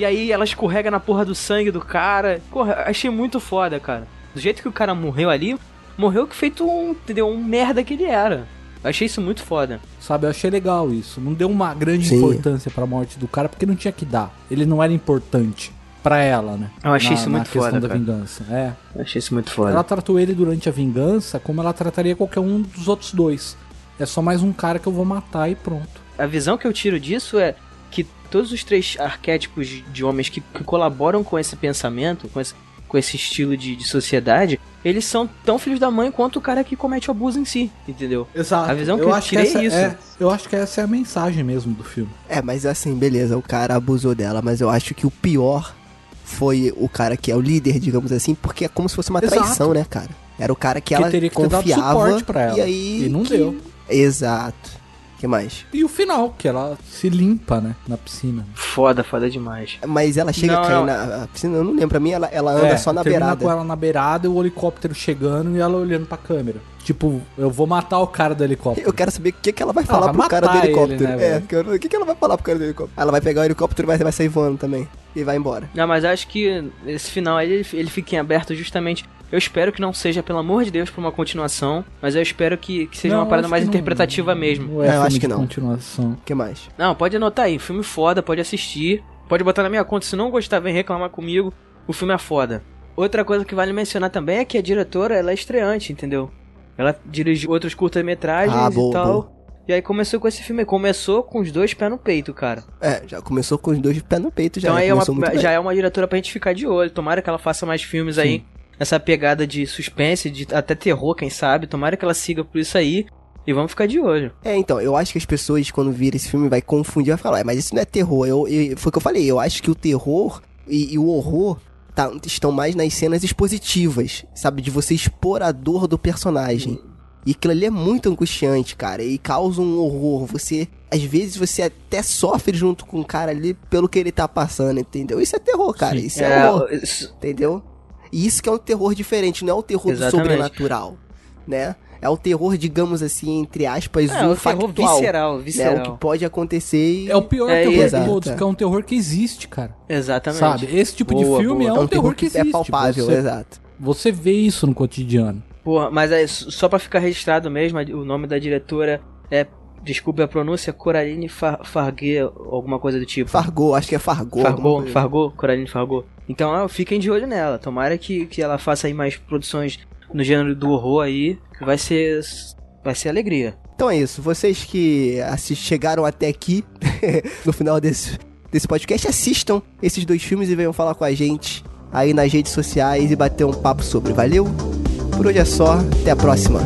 E aí ela escorrega na porra do sangue do cara. Porra, achei muito foda, cara. Do jeito que o cara morreu ali, morreu que feito um, entendeu? Um merda que ele era. Eu achei isso muito foda. Sabe, eu achei legal isso. Não deu uma grande Sim. importância pra morte do cara, porque não tinha que dar. Ele não era importante pra ela, né? Eu achei Na- isso na muito questão foda, da cara. vingança. É. Eu achei isso muito foda. Ela tratou ele durante a vingança como ela trataria qualquer um dos outros dois. É só mais um cara que eu vou matar e pronto. A visão que eu tiro disso é que todos os três arquétipos de- homens que, que colaboram com esse pensamento, com esse, com esse estilo de, de sociedade, eles são tão filhos da mãe quanto o cara que comete o abuso em si, entendeu? Exato. A visão que eu tirei essa é isso. É, eu acho que essa é a mensagem mesmo do filme. É, mas assim, beleza, o cara abusou dela, mas eu acho que o pior foi o cara que é o líder, digamos assim, porque é como se fosse uma Exato. traição, né, cara? Era o cara que, Que ela teria que ter dado confiava suporte pra ela. e aí E não que- deu. Exato. Que mais? E o final, que ela se limpa, né? Na piscina. Foda, foda demais. Mas ela chega Não, a cair na piscina, eu não lembro, pra mim ela, ela anda É, só na beirada. com ela na beirada e o helicóptero chegando e ela olhando pra câmera. Tipo, eu vou matar o cara do helicóptero. Eu quero saber o que, que ela vai falar vai pro cara do matar ele, helicóptero. né, é, o que, que ela vai falar pro cara do helicóptero? Ela vai pegar o helicóptero e vai, vai sair voando também. E vai embora. Não, mas acho que esse final aí, ele, ele fica em aberto justamente. Eu espero que não seja, pelo amor de Deus, pra uma continuação, mas eu espero que, que seja Não, uma parada mais que não- interpretativa mesmo. Não é É, eu acho que não. continuação. O que mais? Não, pode anotar aí, filme foda, pode assistir, pode botar na minha conta, se não gostar, vem reclamar comigo, o filme é foda. Outra coisa que vale mencionar também é que a diretora, ela é estreante, entendeu? Ela dirigiu outros curtas-metragens Ah, e tal. boa. E aí começou com esse filme. Começou com os dois pés no peito, cara. É, já começou com os dois pés no peito, já então aí é uma, já é uma diretora pra gente ficar de olho. Tomara que ela faça mais filmes aí. Essa pegada de suspense, de até terror, quem sabe. Tomara que ela siga por isso aí. E vamos ficar de olho. É, então, eu acho que as pessoas, quando virem esse filme, vai confundir, vai falar, "É, mas isso não é terror. Eu, eu- foi o que eu falei, eu acho que o terror e, e o horror tá- estão mais nas cenas expositivas, sabe? De você expor a dor do personagem. E aquilo ali é muito angustiante, cara, e causa um horror. Você, às vezes, você até sofre junto com o cara ali pelo que ele tá passando, entendeu? Isso é terror, cara, isso é, horror. isso- Entendeu? E isso que é um terror diferente, não é o terror Exatamente. do sobrenatural, né? É o terror, digamos assim, entre aspas, é, o um terror factual. visceral, né? visceral. O que pode acontecer e... É o pior É, terror de exato. todos, que é um terror que existe, cara. Exatamente. Sabe? Esse tipo Boa, de filme boa. é um, é um terror que é existe. palpável, você, exato. você vê isso no cotidiano. Porra, mas é só pra ficar registrado mesmo, o nome da diretora é. Desculpe a pronúncia, Coraline Far Farguet, alguma coisa do tipo. Fargou, acho que é Fargou. Fargou. Fargou, Coraline Fargou. Então, ah, fiquem de olho nela. Tomara que, que ela faça aí mais produções no gênero do horror aí, que vai ser vai ser alegria. Então é isso, vocês que chegaram até aqui, <laughs> no final desse, desse podcast, assistam esses dois filmes e venham falar com a gente aí nas redes sociais e bater um papo sobre. Valeu? Por hoje é só, até a próxima.